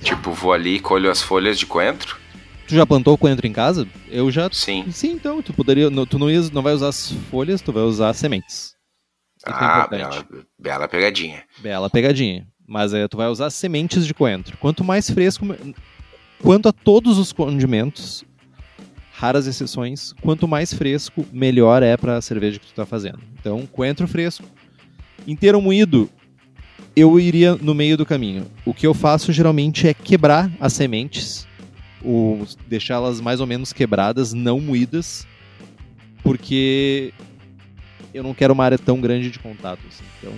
Tipo, vou ali e colho as folhas de coentro? Tu já plantou coentro em casa? Eu já. Sim. Sim, então, tu poderia. Tu não, ia, não vai usar as folhas, tu vai usar as sementes. Isso é ah, importante. bela, bela pegadinha. Bela pegadinha. Mas é, tu vai usar sementes de coentro. Quanto mais fresco. Quanto a todos os condimentos, raras exceções, quanto mais fresco, melhor é pra cerveja que tu tá fazendo. Então, coentro fresco. Inteiro moído, eu iria no meio do caminho. O que eu faço geralmente é quebrar as sementes, deixá-las mais ou menos quebradas, não moídas, porque eu não quero uma área tão grande de contato. Assim. Então,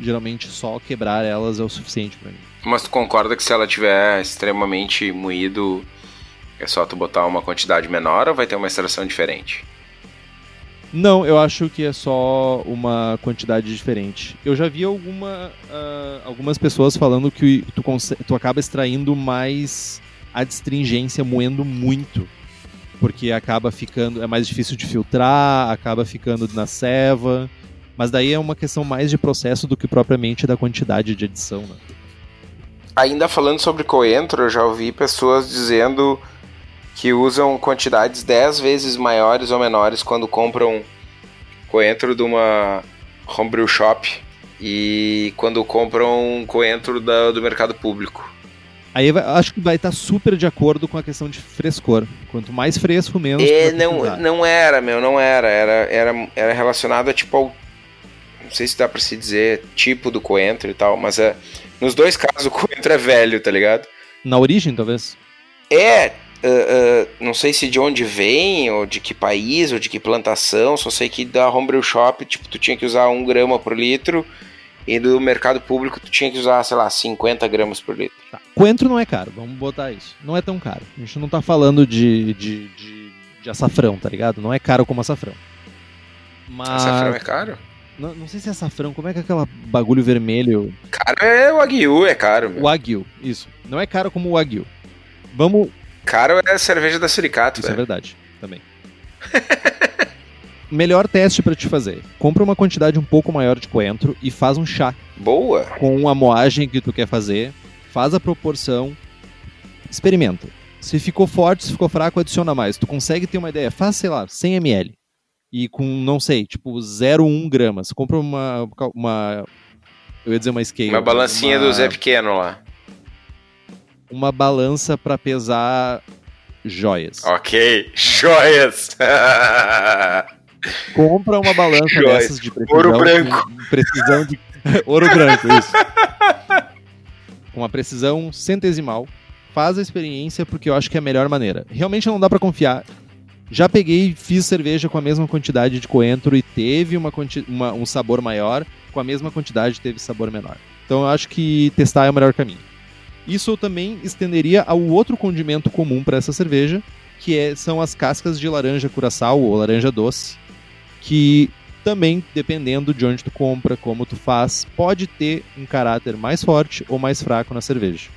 geralmente só quebrar elas é o suficiente para mim. Mas tu concorda que se ela tiver extremamente moído, é só tu botar uma quantidade menor ou vai ter uma extração diferente? Não, eu acho que é só uma quantidade diferente. Eu já vi alguma, uh, algumas pessoas falando que tu, tu acaba extraindo mais a distringência moendo muito. Porque acaba ficando. É mais difícil de filtrar, acaba ficando na ceva. Mas daí é uma questão mais de processo do que propriamente da quantidade de adição. Né? Ainda falando sobre coentro, eu já ouvi pessoas dizendo que usam quantidades 10 vezes maiores ou menores quando compram coentro de uma homebrew shop e quando compram coentro da, do mercado público. Aí acho que vai estar super de acordo com a questão de frescor. Quanto mais fresco, menos. É, não, não era, meu, não era. Era, era. era relacionado a tipo ao. Não sei se dá pra se dizer tipo do coentro e tal, mas é. Nos dois casos o coentro é velho, tá ligado? Na origem, talvez? É, Uh, não sei se de onde vem, ou de que país, ou de que plantação, só sei que da Homebrew Shop, tipo, tu tinha que usar 1 grama por litro, e do mercado público tu tinha que usar, sei lá, 50 gramas por litro. Tá. Coentro não é caro, vamos botar isso. Não é tão caro. A gente não tá falando de, de, de, de açafrão, tá ligado? Não é caro como açafrão. Mas... Açafrão é caro? Não, não sei se é açafrão, como é que é aquela bagulho vermelho? Caro é o Wagyu, é caro. Meu. O Wagyu, isso. Não é caro como o Wagyu. Vamos, Caro é a cerveja da Suricato, Isso é verdade, também. *laughs* Melhor teste para te fazer. Compra uma quantidade um pouco maior de coentro e faz um chá. Boa! Com a moagem que tu quer fazer, faz a proporção, experimenta. Se ficou forte, se ficou fraco, adiciona mais. Tu consegue ter uma ideia, faz, sei lá, 100 ml. E com, não sei, tipo 0,1 gramas. Compra uma, uma. Eu ia dizer uma scale. Uma balancinha uma... do Zé Pequeno lá uma balança para pesar joias. Ok, joias. *laughs* Compra uma balança joias. dessas de precisão. Ouro branco. Precisão de *laughs* ouro branco, isso. Com uma precisão centesimal. Faz a experiência porque eu acho que é a melhor maneira. Realmente não dá para confiar. Já peguei, fiz cerveja com a mesma quantidade de coentro e teve uma, uma, um sabor maior, com a mesma quantidade teve sabor menor. Então eu acho que testar é o melhor caminho. Isso eu também estenderia ao outro condimento comum para essa cerveja, que é, são as cascas de laranja curaçao ou laranja doce, que também, dependendo de onde tu compra, como tu faz, pode ter um caráter mais forte ou mais fraco na cerveja.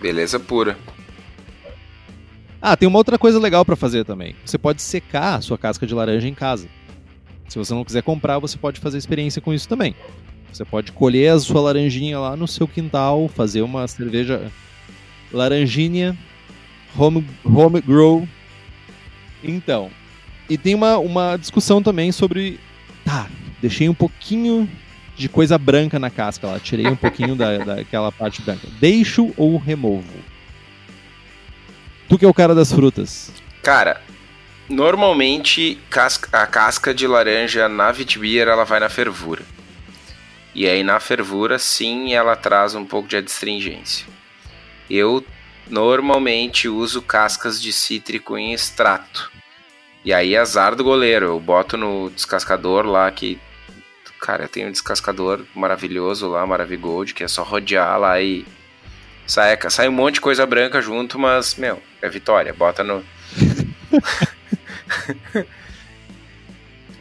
Beleza pura. Ah, tem uma outra coisa legal para fazer também. Você pode secar a sua casca de laranja em casa. Se você não quiser comprar, você pode fazer experiência com isso também. Você pode colher a sua laranjinha lá no seu quintal, fazer uma cerveja laranjinha, home, home grow. Então, e tem uma, uma discussão também sobre. Tá, deixei um pouquinho de coisa branca na casca lá, tirei um pouquinho da, *laughs* daquela parte branca. Deixo ou removo? Tu que é o cara das frutas. Cara, Normalmente, casca- a casca de laranja na Vitibir ela vai na fervura. E aí na fervura, sim, ela traz um pouco de adstringência. Eu normalmente uso cascas de cítrico em extrato. E aí azar do goleiro, eu boto no descascador lá que cara, eu tenho um descascador maravilhoso lá, Maravigold, que é só rodear lá e sai, sai um monte de coisa branca junto, mas meu, é vitória, bota no *laughs*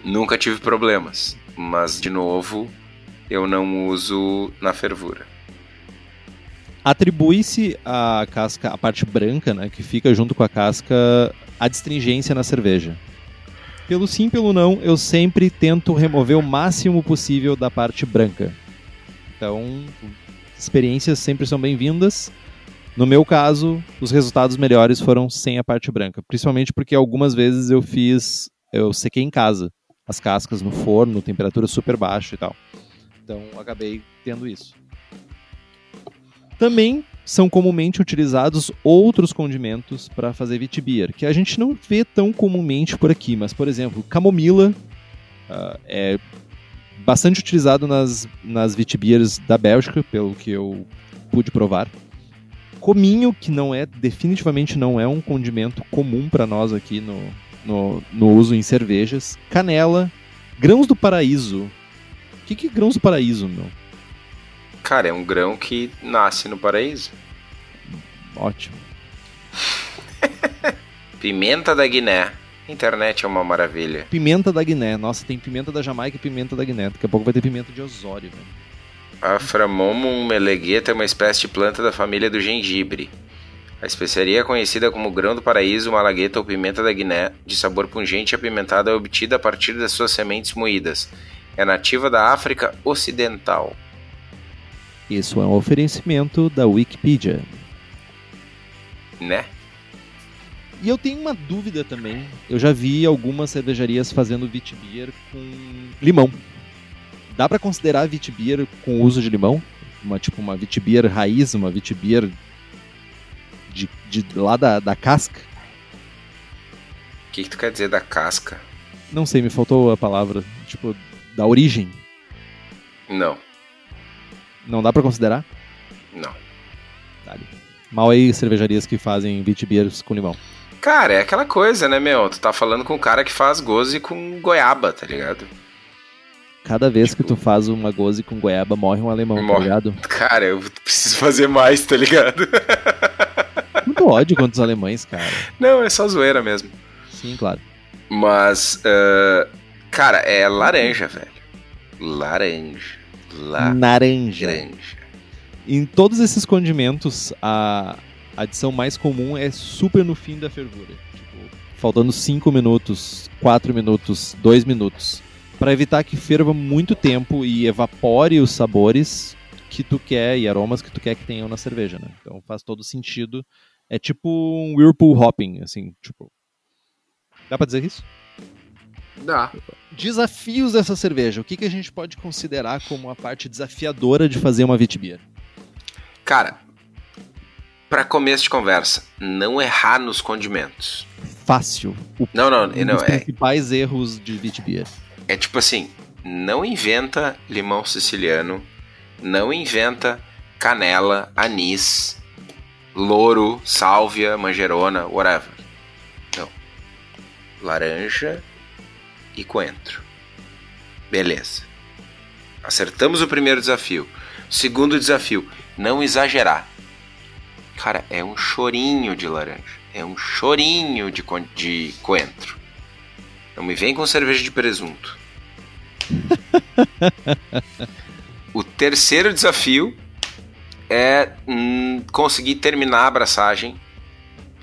Nunca tive problemas, mas de novo, eu não uso na fervura. Atribui-se a casca, a parte branca, né, que fica junto com a casca, a distringência na cerveja. Pelo sim, pelo não, eu sempre tento remover o máximo possível da parte branca. Então, experiências sempre são bem-vindas. No meu caso, os resultados melhores foram sem a parte branca, principalmente porque algumas vezes eu fiz, eu sequei em casa as cascas no forno, temperatura super baixa e tal. Então, acabei tendo isso. Também são comumente utilizados outros condimentos para fazer Vitibir, que a gente não vê tão comumente por aqui, mas, por exemplo, camomila uh, é bastante utilizado nas, nas Vitibires da Bélgica, pelo que eu pude provar. Cominho, que não é, definitivamente não é um condimento comum para nós aqui no, no, no, uso em cervejas. Canela, grãos do paraíso. O que, que é grãos do paraíso, meu? Cara, é um grão que nasce no paraíso. Ótimo. *laughs* pimenta da Guiné. Internet é uma maravilha. Pimenta da Guiné. Nossa, tem pimenta da Jamaica e pimenta da Guiné. Daqui a pouco vai ter pimenta de Osório, velho. A Framomum melegueta é uma espécie de planta da família do gengibre. A especiaria é conhecida como grão do paraíso, malagueta ou pimenta da Guiné, de sabor pungente e apimentado, é obtida a partir das suas sementes moídas. É nativa da África Ocidental. Isso é um oferecimento da Wikipedia. Né? E eu tenho uma dúvida também. Eu já vi algumas cervejarias fazendo Vitbier com limão. Dá para considerar Vitbier com uso de limão? Uma tipo uma Vitbier raiz, uma Vitbier de, de lá da, da casca? O que, que tu quer dizer da casca? Não sei, me faltou a palavra. Tipo, da origem. Não. Não dá para considerar? Não. Vale. Mal aí cervejarias que fazem Vitbiers com limão. Cara, é aquela coisa, né, meu? Tu tá falando com um cara que faz goze com goiaba, tá ligado? Cada vez tipo... que tu faz uma goze com goiaba, morre um alemão, morre. tá ligado? *laughs* Cara, eu preciso fazer mais, tá ligado? *laughs* Muito ódio contra os alemães, cara. Não, é só zoeira mesmo. Sim, claro. Mas, uh, cara, é laranja, velho. Laranja. La... Naranja. Laranja. Em todos esses condimentos, a adição mais comum é super no fim da fervura. Tipo, faltando 5 minutos, 4 minutos, 2 minutos. Para evitar que ferva muito tempo e evapore os sabores que tu quer e aromas que tu quer que tenham na cerveja, né? Então faz todo sentido. É tipo um whirlpool hopping, assim, tipo. Dá pra dizer isso? Dá. Desafios dessa cerveja. O que, que a gente pode considerar como a parte desafiadora de fazer uma Vitbier? Cara, para começo de conversa, não errar nos condimentos. Fácil. O, não, não, um não dos é. principais erros de Vitbier. É tipo assim, não inventa limão siciliano, não inventa canela, anis, louro, sálvia, manjerona, whatever. Não. Laranja e coentro. Beleza. Acertamos o primeiro desafio. Segundo desafio, não exagerar. Cara, é um chorinho de laranja. É um chorinho de, co de coentro. Não me vem com cerveja de presunto. *laughs* o terceiro desafio é hum, conseguir terminar a abraçagem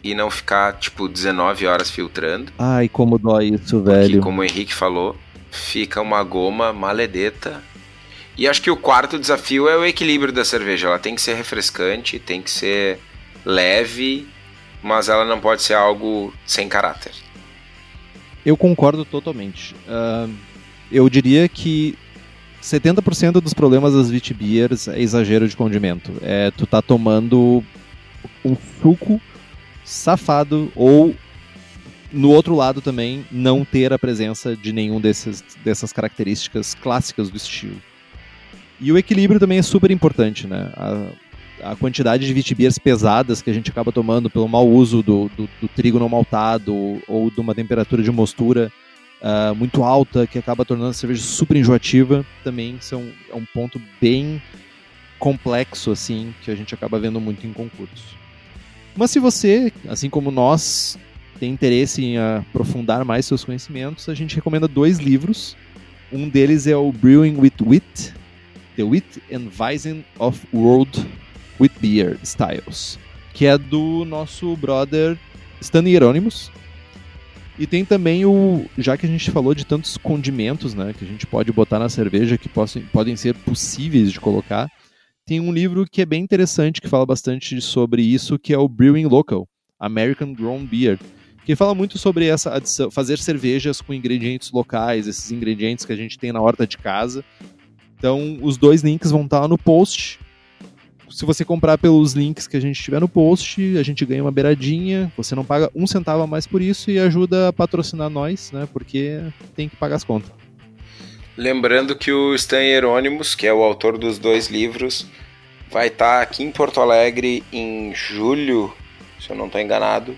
e não ficar, tipo, 19 horas filtrando. Ai, como dói isso, velho. Porque, como o Henrique falou, fica uma goma maledeta e acho que o quarto desafio é o equilíbrio da cerveja. Ela tem que ser refrescante, tem que ser leve, mas ela não pode ser algo sem caráter. Eu concordo totalmente. Uh, eu diria que 70% dos problemas das Vitbiers é exagero de condimento. É tu tá tomando um suco safado ou no outro lado também, não ter a presença de nenhum desses, dessas características clássicas do estilo. E o equilíbrio também é super importante, né? A, a quantidade de vitibiers pesadas que a gente acaba tomando pelo mau uso do, do, do trigo não maltado ou de uma temperatura de mostura uh, muito alta que acaba tornando a cerveja super enjoativa também são, é um ponto bem complexo assim que a gente acaba vendo muito em concursos. Mas se você, assim como nós, tem interesse em aprofundar mais seus conhecimentos, a gente recomenda dois livros. Um deles é o Brewing with Wit, The Wit and Weizen of World with Beer Styles, que é do nosso brother Stan Hieronymus. E tem também o, já que a gente falou de tantos condimentos, né, que a gente pode botar na cerveja que possam, podem ser possíveis de colocar, tem um livro que é bem interessante que fala bastante sobre isso, que é o Brewing Local, American Grown Beer, que fala muito sobre essa adição, fazer cervejas com ingredientes locais, esses ingredientes que a gente tem na horta de casa, então, os dois links vão estar no post. Se você comprar pelos links que a gente tiver no post, a gente ganha uma beiradinha. Você não paga um centavo a mais por isso e ajuda a patrocinar nós, né? Porque tem que pagar as contas. Lembrando que o Stan Hieronymus, que é o autor dos dois livros, vai estar aqui em Porto Alegre em julho, se eu não estou enganado,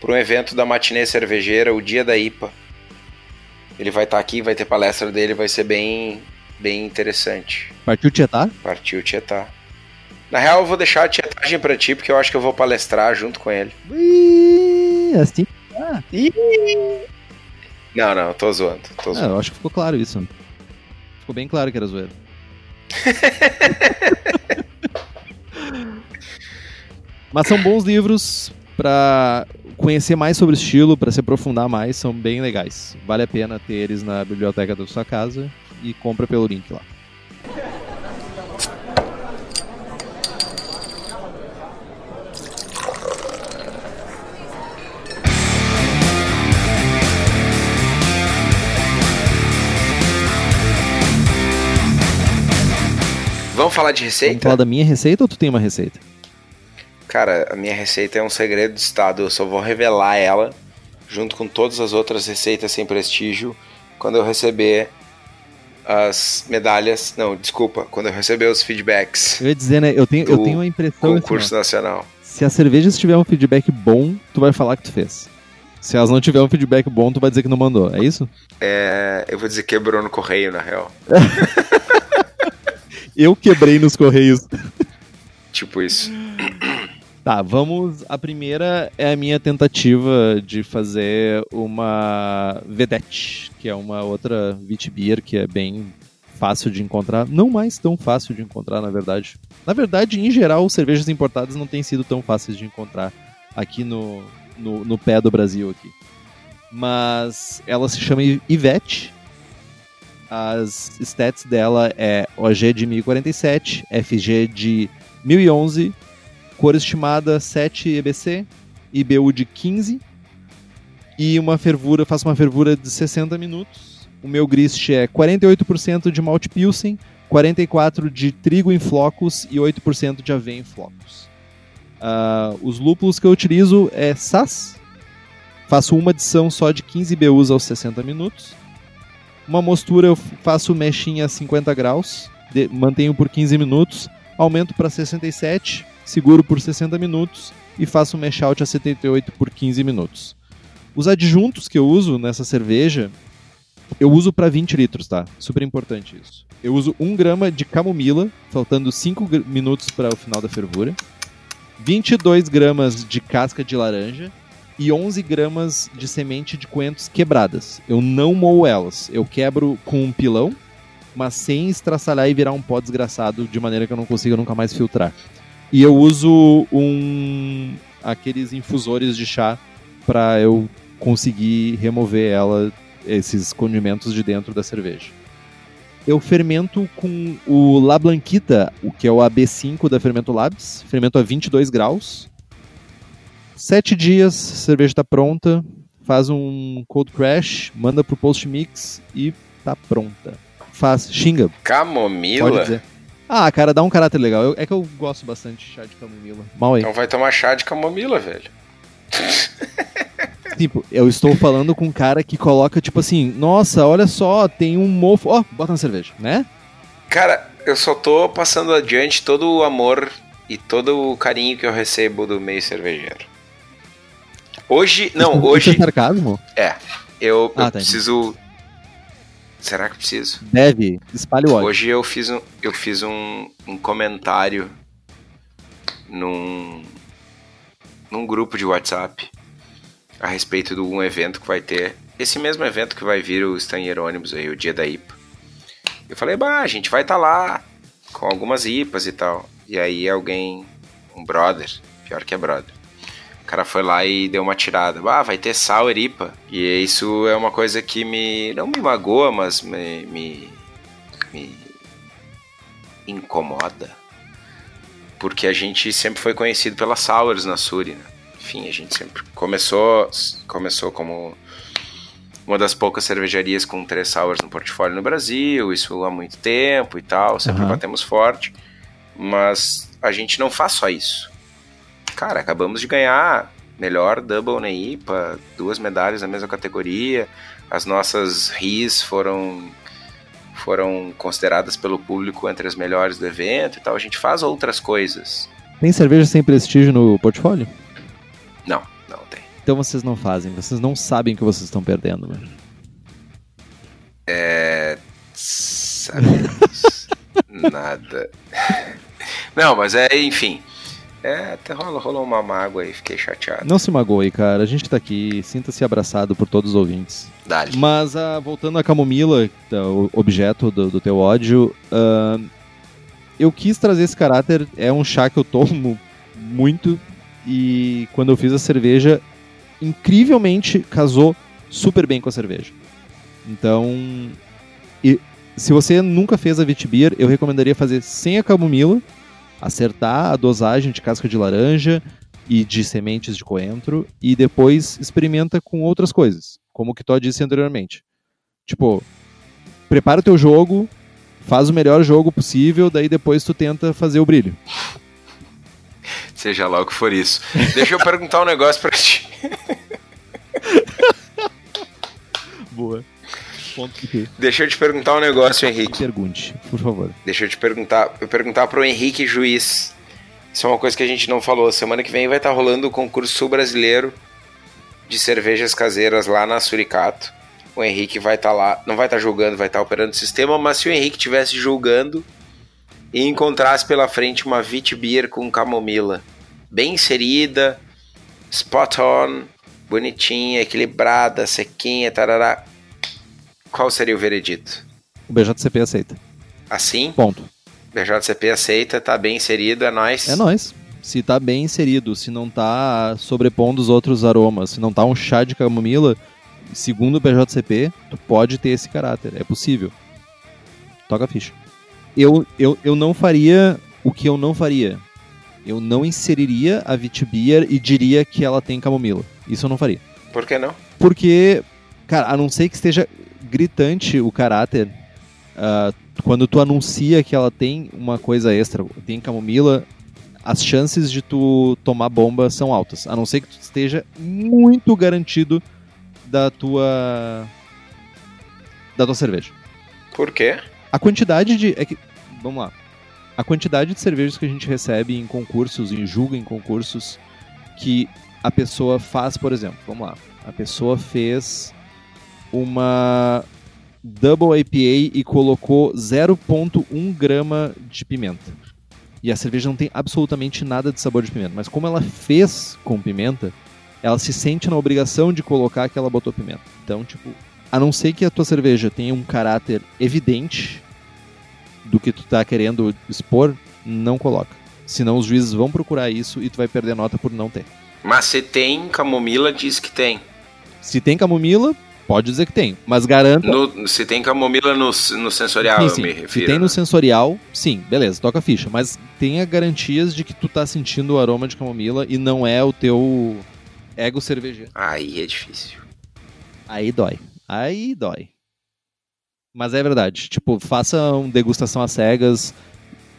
para um evento da Matinê Cervejeira, o Dia da IPA. Ele vai estar aqui, vai ter palestra dele, vai ser bem, bem interessante. Partiu Tietá? Partiu Tietá. Na real, eu vou deixar a tietagem pra ti, porque eu acho que eu vou palestrar junto com ele. Ih, assim. Ah. Ih. Não, não, tô zoando. Tô ah, zoando. eu acho que ficou claro isso. Ficou bem claro que era zoeira. *laughs* Mas são bons livros para conhecer mais sobre o estilo, para se aprofundar mais, são bem legais. Vale a pena ter eles na biblioteca da sua casa e compra pelo link lá. Vamos falar de receita? Vamos falar da minha receita ou tu tem uma receita? Cara, a minha receita é um segredo de estado. Eu só vou revelar ela junto com todas as outras receitas sem prestígio quando eu receber as medalhas. Não, desculpa, quando eu receber os feedbacks. Eu ia dizer, né? Eu tenho, eu tenho a impressão. Concurso assim, nacional. Se a cerveja tiver um feedback bom, tu vai falar que tu fez. Se elas não tiver um feedback bom, tu vai dizer que não mandou, é isso? É. Eu vou dizer que quebrou no correio, na real. *laughs* eu quebrei nos correios. Tipo isso. Tá, vamos. A primeira é a minha tentativa de fazer uma vedette, que é uma outra Vitbier que é bem fácil de encontrar. Não mais tão fácil de encontrar, na verdade. Na verdade, em geral, cervejas importadas não têm sido tão fáceis de encontrar aqui no, no, no pé do Brasil. aqui. Mas ela se chama Ivete. As stats dela é OG de 1047, FG de 1011 Cor estimada 7 EBC, IBU de 15 e uma fervura, faço uma fervura de 60 minutos. O meu grist é 48% de malte pilsen, 44% de trigo em flocos e 8% de aveia em flocos. Uh, os lúpulos que eu utilizo é SAS. Faço uma adição só de 15 BUs aos 60 minutos. Uma mostura eu faço mexinha a 50 graus, de, mantenho por 15 minutos, aumento para 67 seguro por 60 minutos e faço um mash out a 78 por 15 minutos. Os adjuntos que eu uso nessa cerveja, eu uso para 20 litros, tá? Super importante isso. Eu uso 1 grama de camomila, faltando 5 minutos para o final da fervura, 22 gramas de casca de laranja e 11 gramas de semente de coentros quebradas. Eu não moo elas, eu quebro com um pilão, mas sem estraçalhar e virar um pó desgraçado de maneira que eu não consiga nunca mais filtrar. E eu uso um aqueles infusores de chá para eu conseguir remover ela esses condimentos de dentro da cerveja. Eu fermento com o La Blanquita, o que é o AB5 da Fermento Labs, fermento a 22 graus. Sete dias, a cerveja está pronta, faz um cold crash, manda pro post mix e tá pronta. Faz, xinga. Camomila? Ah, cara, dá um caráter legal. Eu, é que eu gosto bastante de chá de camomila. Mal aí. Então vai tomar chá de camomila, velho. *laughs* Tipo, eu estou falando com um cara que coloca, tipo assim, nossa, olha só, tem um mofo. Ó, bota na cerveja, né? Cara, eu só tô passando adiante todo o amor e todo o carinho que eu recebo do meio cervejeiro. Hoje, não, Isso hoje. é sarcasmo? É, eu, Ah, eu tá, preciso. Será que preciso? Deve, espalhe o ódio. Hoje eu fiz um, eu fiz um, um comentário num, num grupo de WhatsApp a respeito de um evento que vai ter. Esse mesmo evento que vai vir o Stan Hieronymus aí, o dia da IPA. Eu falei, bah, a gente vai estar lá com algumas IPAs e tal. E aí alguém, um brother, pior que é brother. O cara foi lá e deu uma tirada. Ah, vai ter Sour IPA. E isso é uma coisa que me. não me magoa, mas me, me, me incomoda. Porque a gente sempre foi conhecido pelas Sours na Suri, né? Enfim, a gente sempre começou, começou como uma das poucas cervejarias com três sours no portfólio no Brasil, isso há muito tempo e tal, sempre Aham. batemos forte. Mas a gente não faz só isso. Cara, acabamos de ganhar melhor double na IPA, duas medalhas na mesma categoria. As nossas RIS foram foram consideradas pelo público entre as melhores do evento e tal. A gente faz outras coisas. Tem cerveja sem prestígio no portfólio? Não, não tem. Então vocês não fazem, vocês não sabem o que vocês estão perdendo, mano. Sabemos *laughs* nada. *laughs* Não, mas é, enfim. É, até rola, rolou uma mágoa aí, fiquei chateado. Não se magoe, cara. A gente tá aqui, sinta-se abraçado por todos os ouvintes. Dali. Mas ah, voltando à camomila, tá, o objeto do, do teu ódio, ah, eu quis trazer esse caráter. É um chá que eu tomo muito e quando eu fiz a cerveja, incrivelmente casou super bem com a cerveja. Então, e se você nunca fez a Vitibir, eu recomendaria fazer sem a camomila, acertar a dosagem de casca de laranja e de sementes de coentro e depois experimenta com outras coisas, como o que tu disse anteriormente. Tipo, prepara o teu jogo, faz o melhor jogo possível, daí depois tu tenta fazer o brilho. Seja lá o que for isso. Deixa eu perguntar um negócio pra ti. *laughs* Boa. Ponto aqui. Deixa eu te perguntar um negócio, Henrique. Pergunte, por favor. Deixa eu te perguntar. Eu perguntar pro Henrique Juiz. Isso é uma coisa que a gente não falou. Semana que vem vai estar rolando o concurso brasileiro de cervejas caseiras lá na Suricato. O Henrique vai estar lá, não vai estar julgando, vai estar operando o sistema, mas se o Henrique estivesse julgando e encontrasse pela frente uma Vit Beer com camomila, bem inserida, spot on, bonitinha, equilibrada, sequinha, tarará, qual seria o veredito? O BJCP aceita. Assim, Ponto. BJCP aceita, tá bem inserido, é nóis. É nóis. Se tá bem inserido, se não tá sobrepondo os outros aromas, se não tá um chá de camomila, segundo o BJCP, tu pode ter esse caráter. É possível. Toca a ficha. Eu, eu, eu não faria o que eu não faria. Eu não inseriria a Vitibia e diria que ela tem camomila. Isso eu não faria. Por que não? Porque, cara, a não ser que esteja gritante o caráter, ah, quando tu anuncia que ela tem uma coisa extra, tem camomila, as chances de tu tomar bomba são altas. A não ser que tu esteja muito garantido da tua da tua cerveja. Por quê? A quantidade de é que vamos lá. A quantidade de cervejas que a gente recebe em concursos, em julga em concursos que a pessoa faz, por exemplo, vamos lá. A pessoa fez uma Double IPA e colocou 0.1 grama de pimenta. E a cerveja não tem absolutamente nada de sabor de pimenta. Mas como ela fez com pimenta, ela se sente na obrigação de colocar que ela botou pimenta. Então, tipo, a não ser que a tua cerveja tenha um caráter evidente do que tu tá querendo expor, não coloca. Senão os juízes vão procurar isso e tu vai perder nota por não ter. Mas se tem camomila, diz que tem. Se tem camomila, pode dizer que tem. Mas garanta. No- se tem camomila no, no sensorial, Sim, eu sim. me Se refiro. tem no né? sensorial, sim, beleza, toca a ficha. Mas tenha garantias de que tu tá sentindo o aroma de camomila e não é o teu ego cervejeiro. Aí é difícil. Aí dói. Aí dói. Mas é verdade. Tipo, faça uma degustação às cegas,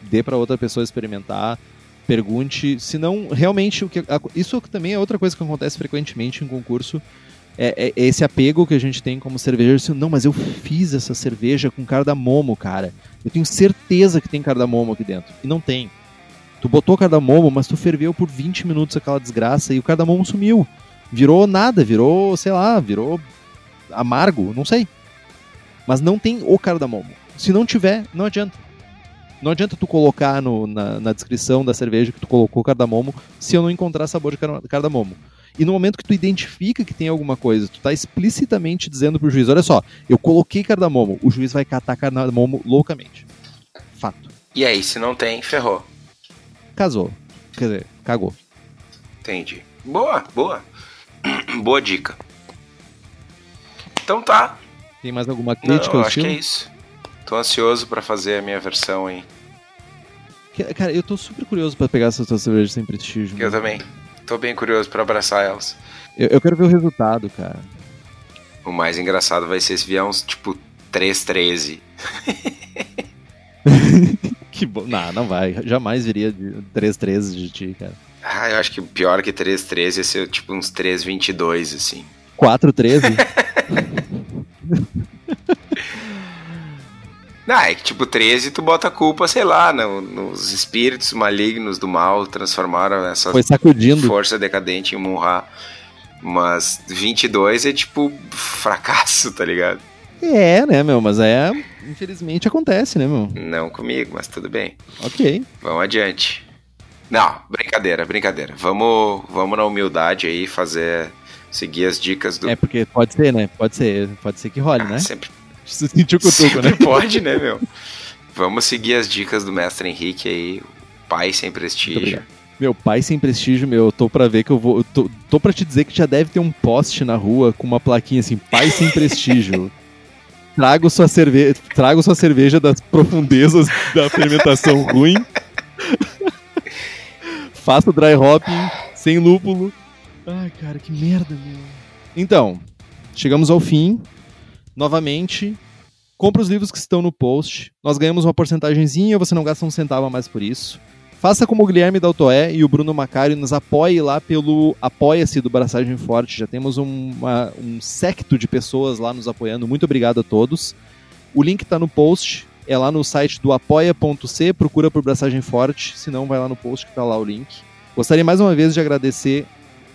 dê pra outra pessoa experimentar. pergunte, se não realmente o que isso também é outra coisa que acontece frequentemente em concurso. É, é, esse apego que a gente tem como cervejeiro. Não, mas eu fiz essa cerveja com cardamomo, cara. Eu tenho certeza que tem cardamomo aqui dentro. E não tem. Tu botou cardamomo, mas tu ferveu por 20 minutos aquela desgraça e o cardamomo sumiu. Virou nada, virou, sei lá, virou amargo, não sei. Mas não tem o cardamomo. Se não tiver, não adianta. Não adianta tu colocar no, na, na, descrição da cerveja que tu colocou cardamomo se eu não encontrar sabor de cardamomo. E no momento que tu identifica que tem alguma coisa, tu tá explicitamente dizendo pro juiz, olha só, eu coloquei cardamomo, o juiz vai catar cardamomo loucamente. Fato. E aí, se não tem, ferrou. Casou. Quer dizer, cagou. Entendi. Boa, boa. *clears throat* boa dica. Então tá. Tem mais alguma crítica? Não, acho que é isso. Tô ansioso para fazer a minha versão aí. Cara, eu tô super curioso para pegar essas tuas cervejas sem prestígio. Eu mano. também. Tô bem curioso para abraçar elas. Eu, eu, quero ver o resultado, cara. O mais engraçado vai ser se vier uns, tipo, 3-13. *laughs* que bom. Não, não vai. Jamais viria de 3-13 de ti, cara. Ah, eu acho que pior que 3-13 ia ser, tipo, uns 3-22, assim. 4-13? *laughs* Não, é que tipo 13 tu bota a culpa, sei lá, no, nos espíritos malignos do mal, transformaram essa força decadente em Munra. Mas 22 é tipo fracasso, tá ligado? É, né, meu? Mas é. Infelizmente acontece, né, meu? Não comigo, mas tudo bem. Ok. Vamos adiante. Não, brincadeira, brincadeira. Vamos, vamos na humildade aí fazer. Seguir as dicas do. É, porque pode ser, né? Pode ser, pode ser que role, ah, né? Sempre *laughs* se sentiu cutuco, né? pode, né, meu? Vamos seguir as dicas do mestre Henrique aí. Pai sem prestígio. Meu, pai sem prestígio, meu, eu tô pra ver que eu vou. Eu tô, tô pra te dizer que já deve ter um poste na rua com uma plaquinha assim, pai sem prestígio. *laughs* Trago sua, cerve trago sua cerveja das profundezas da fermentação ruim. *laughs* Faça dry hopping, sem lúpulo. Ai, cara, que merda, meu. Então, chegamos ao fim novamente, compre os livros que estão no post. Nós ganhamos uma porcentagemzinha, você não gasta um centavo a mais por isso. Faça como o Guilherme Daltoé e o Bruno Macari nos apoie lá pelo Apoia-se do Braçagem Forte. Já temos uma, um secto de pessoas lá nos apoiando. Muito obrigado a todos. O link está no post, é lá no site do apoia.c, procura por Braçagem Forte, se não vai lá no post que está lá o link. Gostaria mais uma vez de agradecer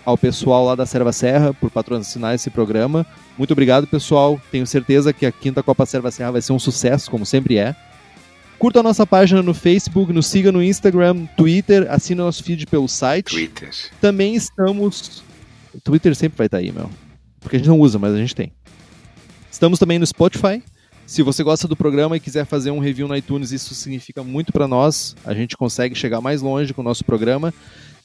ao pessoal lá da Serva Serra por patrocinar esse programa. Muito obrigado, pessoal. Tenho certeza que a quinta Copa Serva Serra vai ser um sucesso, como sempre é. Curta a nossa página no Facebook, nos siga no Instagram, Twitter, assine nosso feed pelo site. Twitter. Também estamos. Twitter sempre vai estar aí, meu. Porque a gente não usa, mas a gente tem. Estamos também no Spotify. Se você gosta do programa e quiser fazer um review no iTunes, isso significa muito para nós. A gente consegue chegar mais longe com o nosso programa.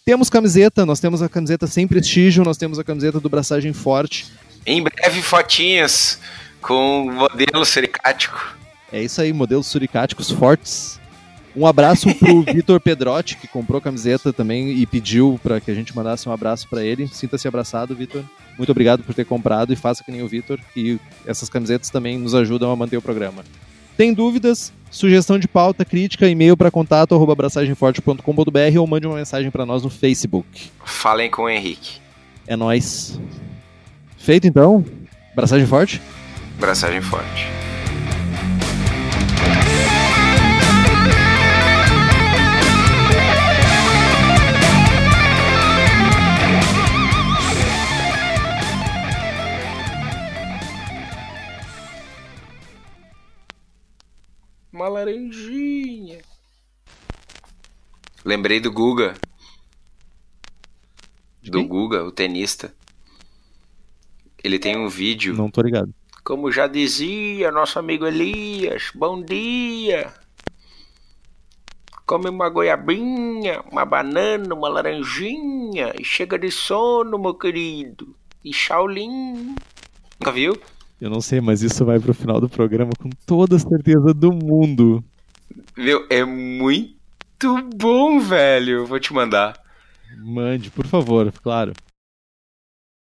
Temos camiseta, nós temos a camiseta sem prestígio, nós temos a camiseta do Braçagem Forte. Em breve, fotinhas com modelo suricático. É isso aí, modelos suricáticos fortes. Um abraço pro *laughs* Vitor Pedrotti, que comprou a camiseta também e pediu para que a gente mandasse um abraço para ele. Sinta-se abraçado, Vitor. Muito obrigado por ter comprado e faça que nem o Vitor. E essas camisetas também nos ajudam a manter o programa. Tem dúvidas? Sugestão de pauta, crítica, e-mail para contato arroba abraçagemforte.com.br ou mande uma mensagem para nós no Facebook. Falem com o Henrique. É nós. Feito então? Braçagem forte? Braçagem forte. Uma laranjinha. Lembrei do Guga. Do Guga, o tenista. Ele tem um vídeo. Não tô ligado. Como já dizia nosso amigo Elias, bom dia. Come uma goiabinha, uma banana, uma laranjinha e chega de sono, meu querido. E Shaolin. Nunca viu? Eu não sei, mas isso vai pro final do programa com toda a certeza do mundo. Meu, é muito bom, velho. Vou te mandar. Mande, por favor, claro.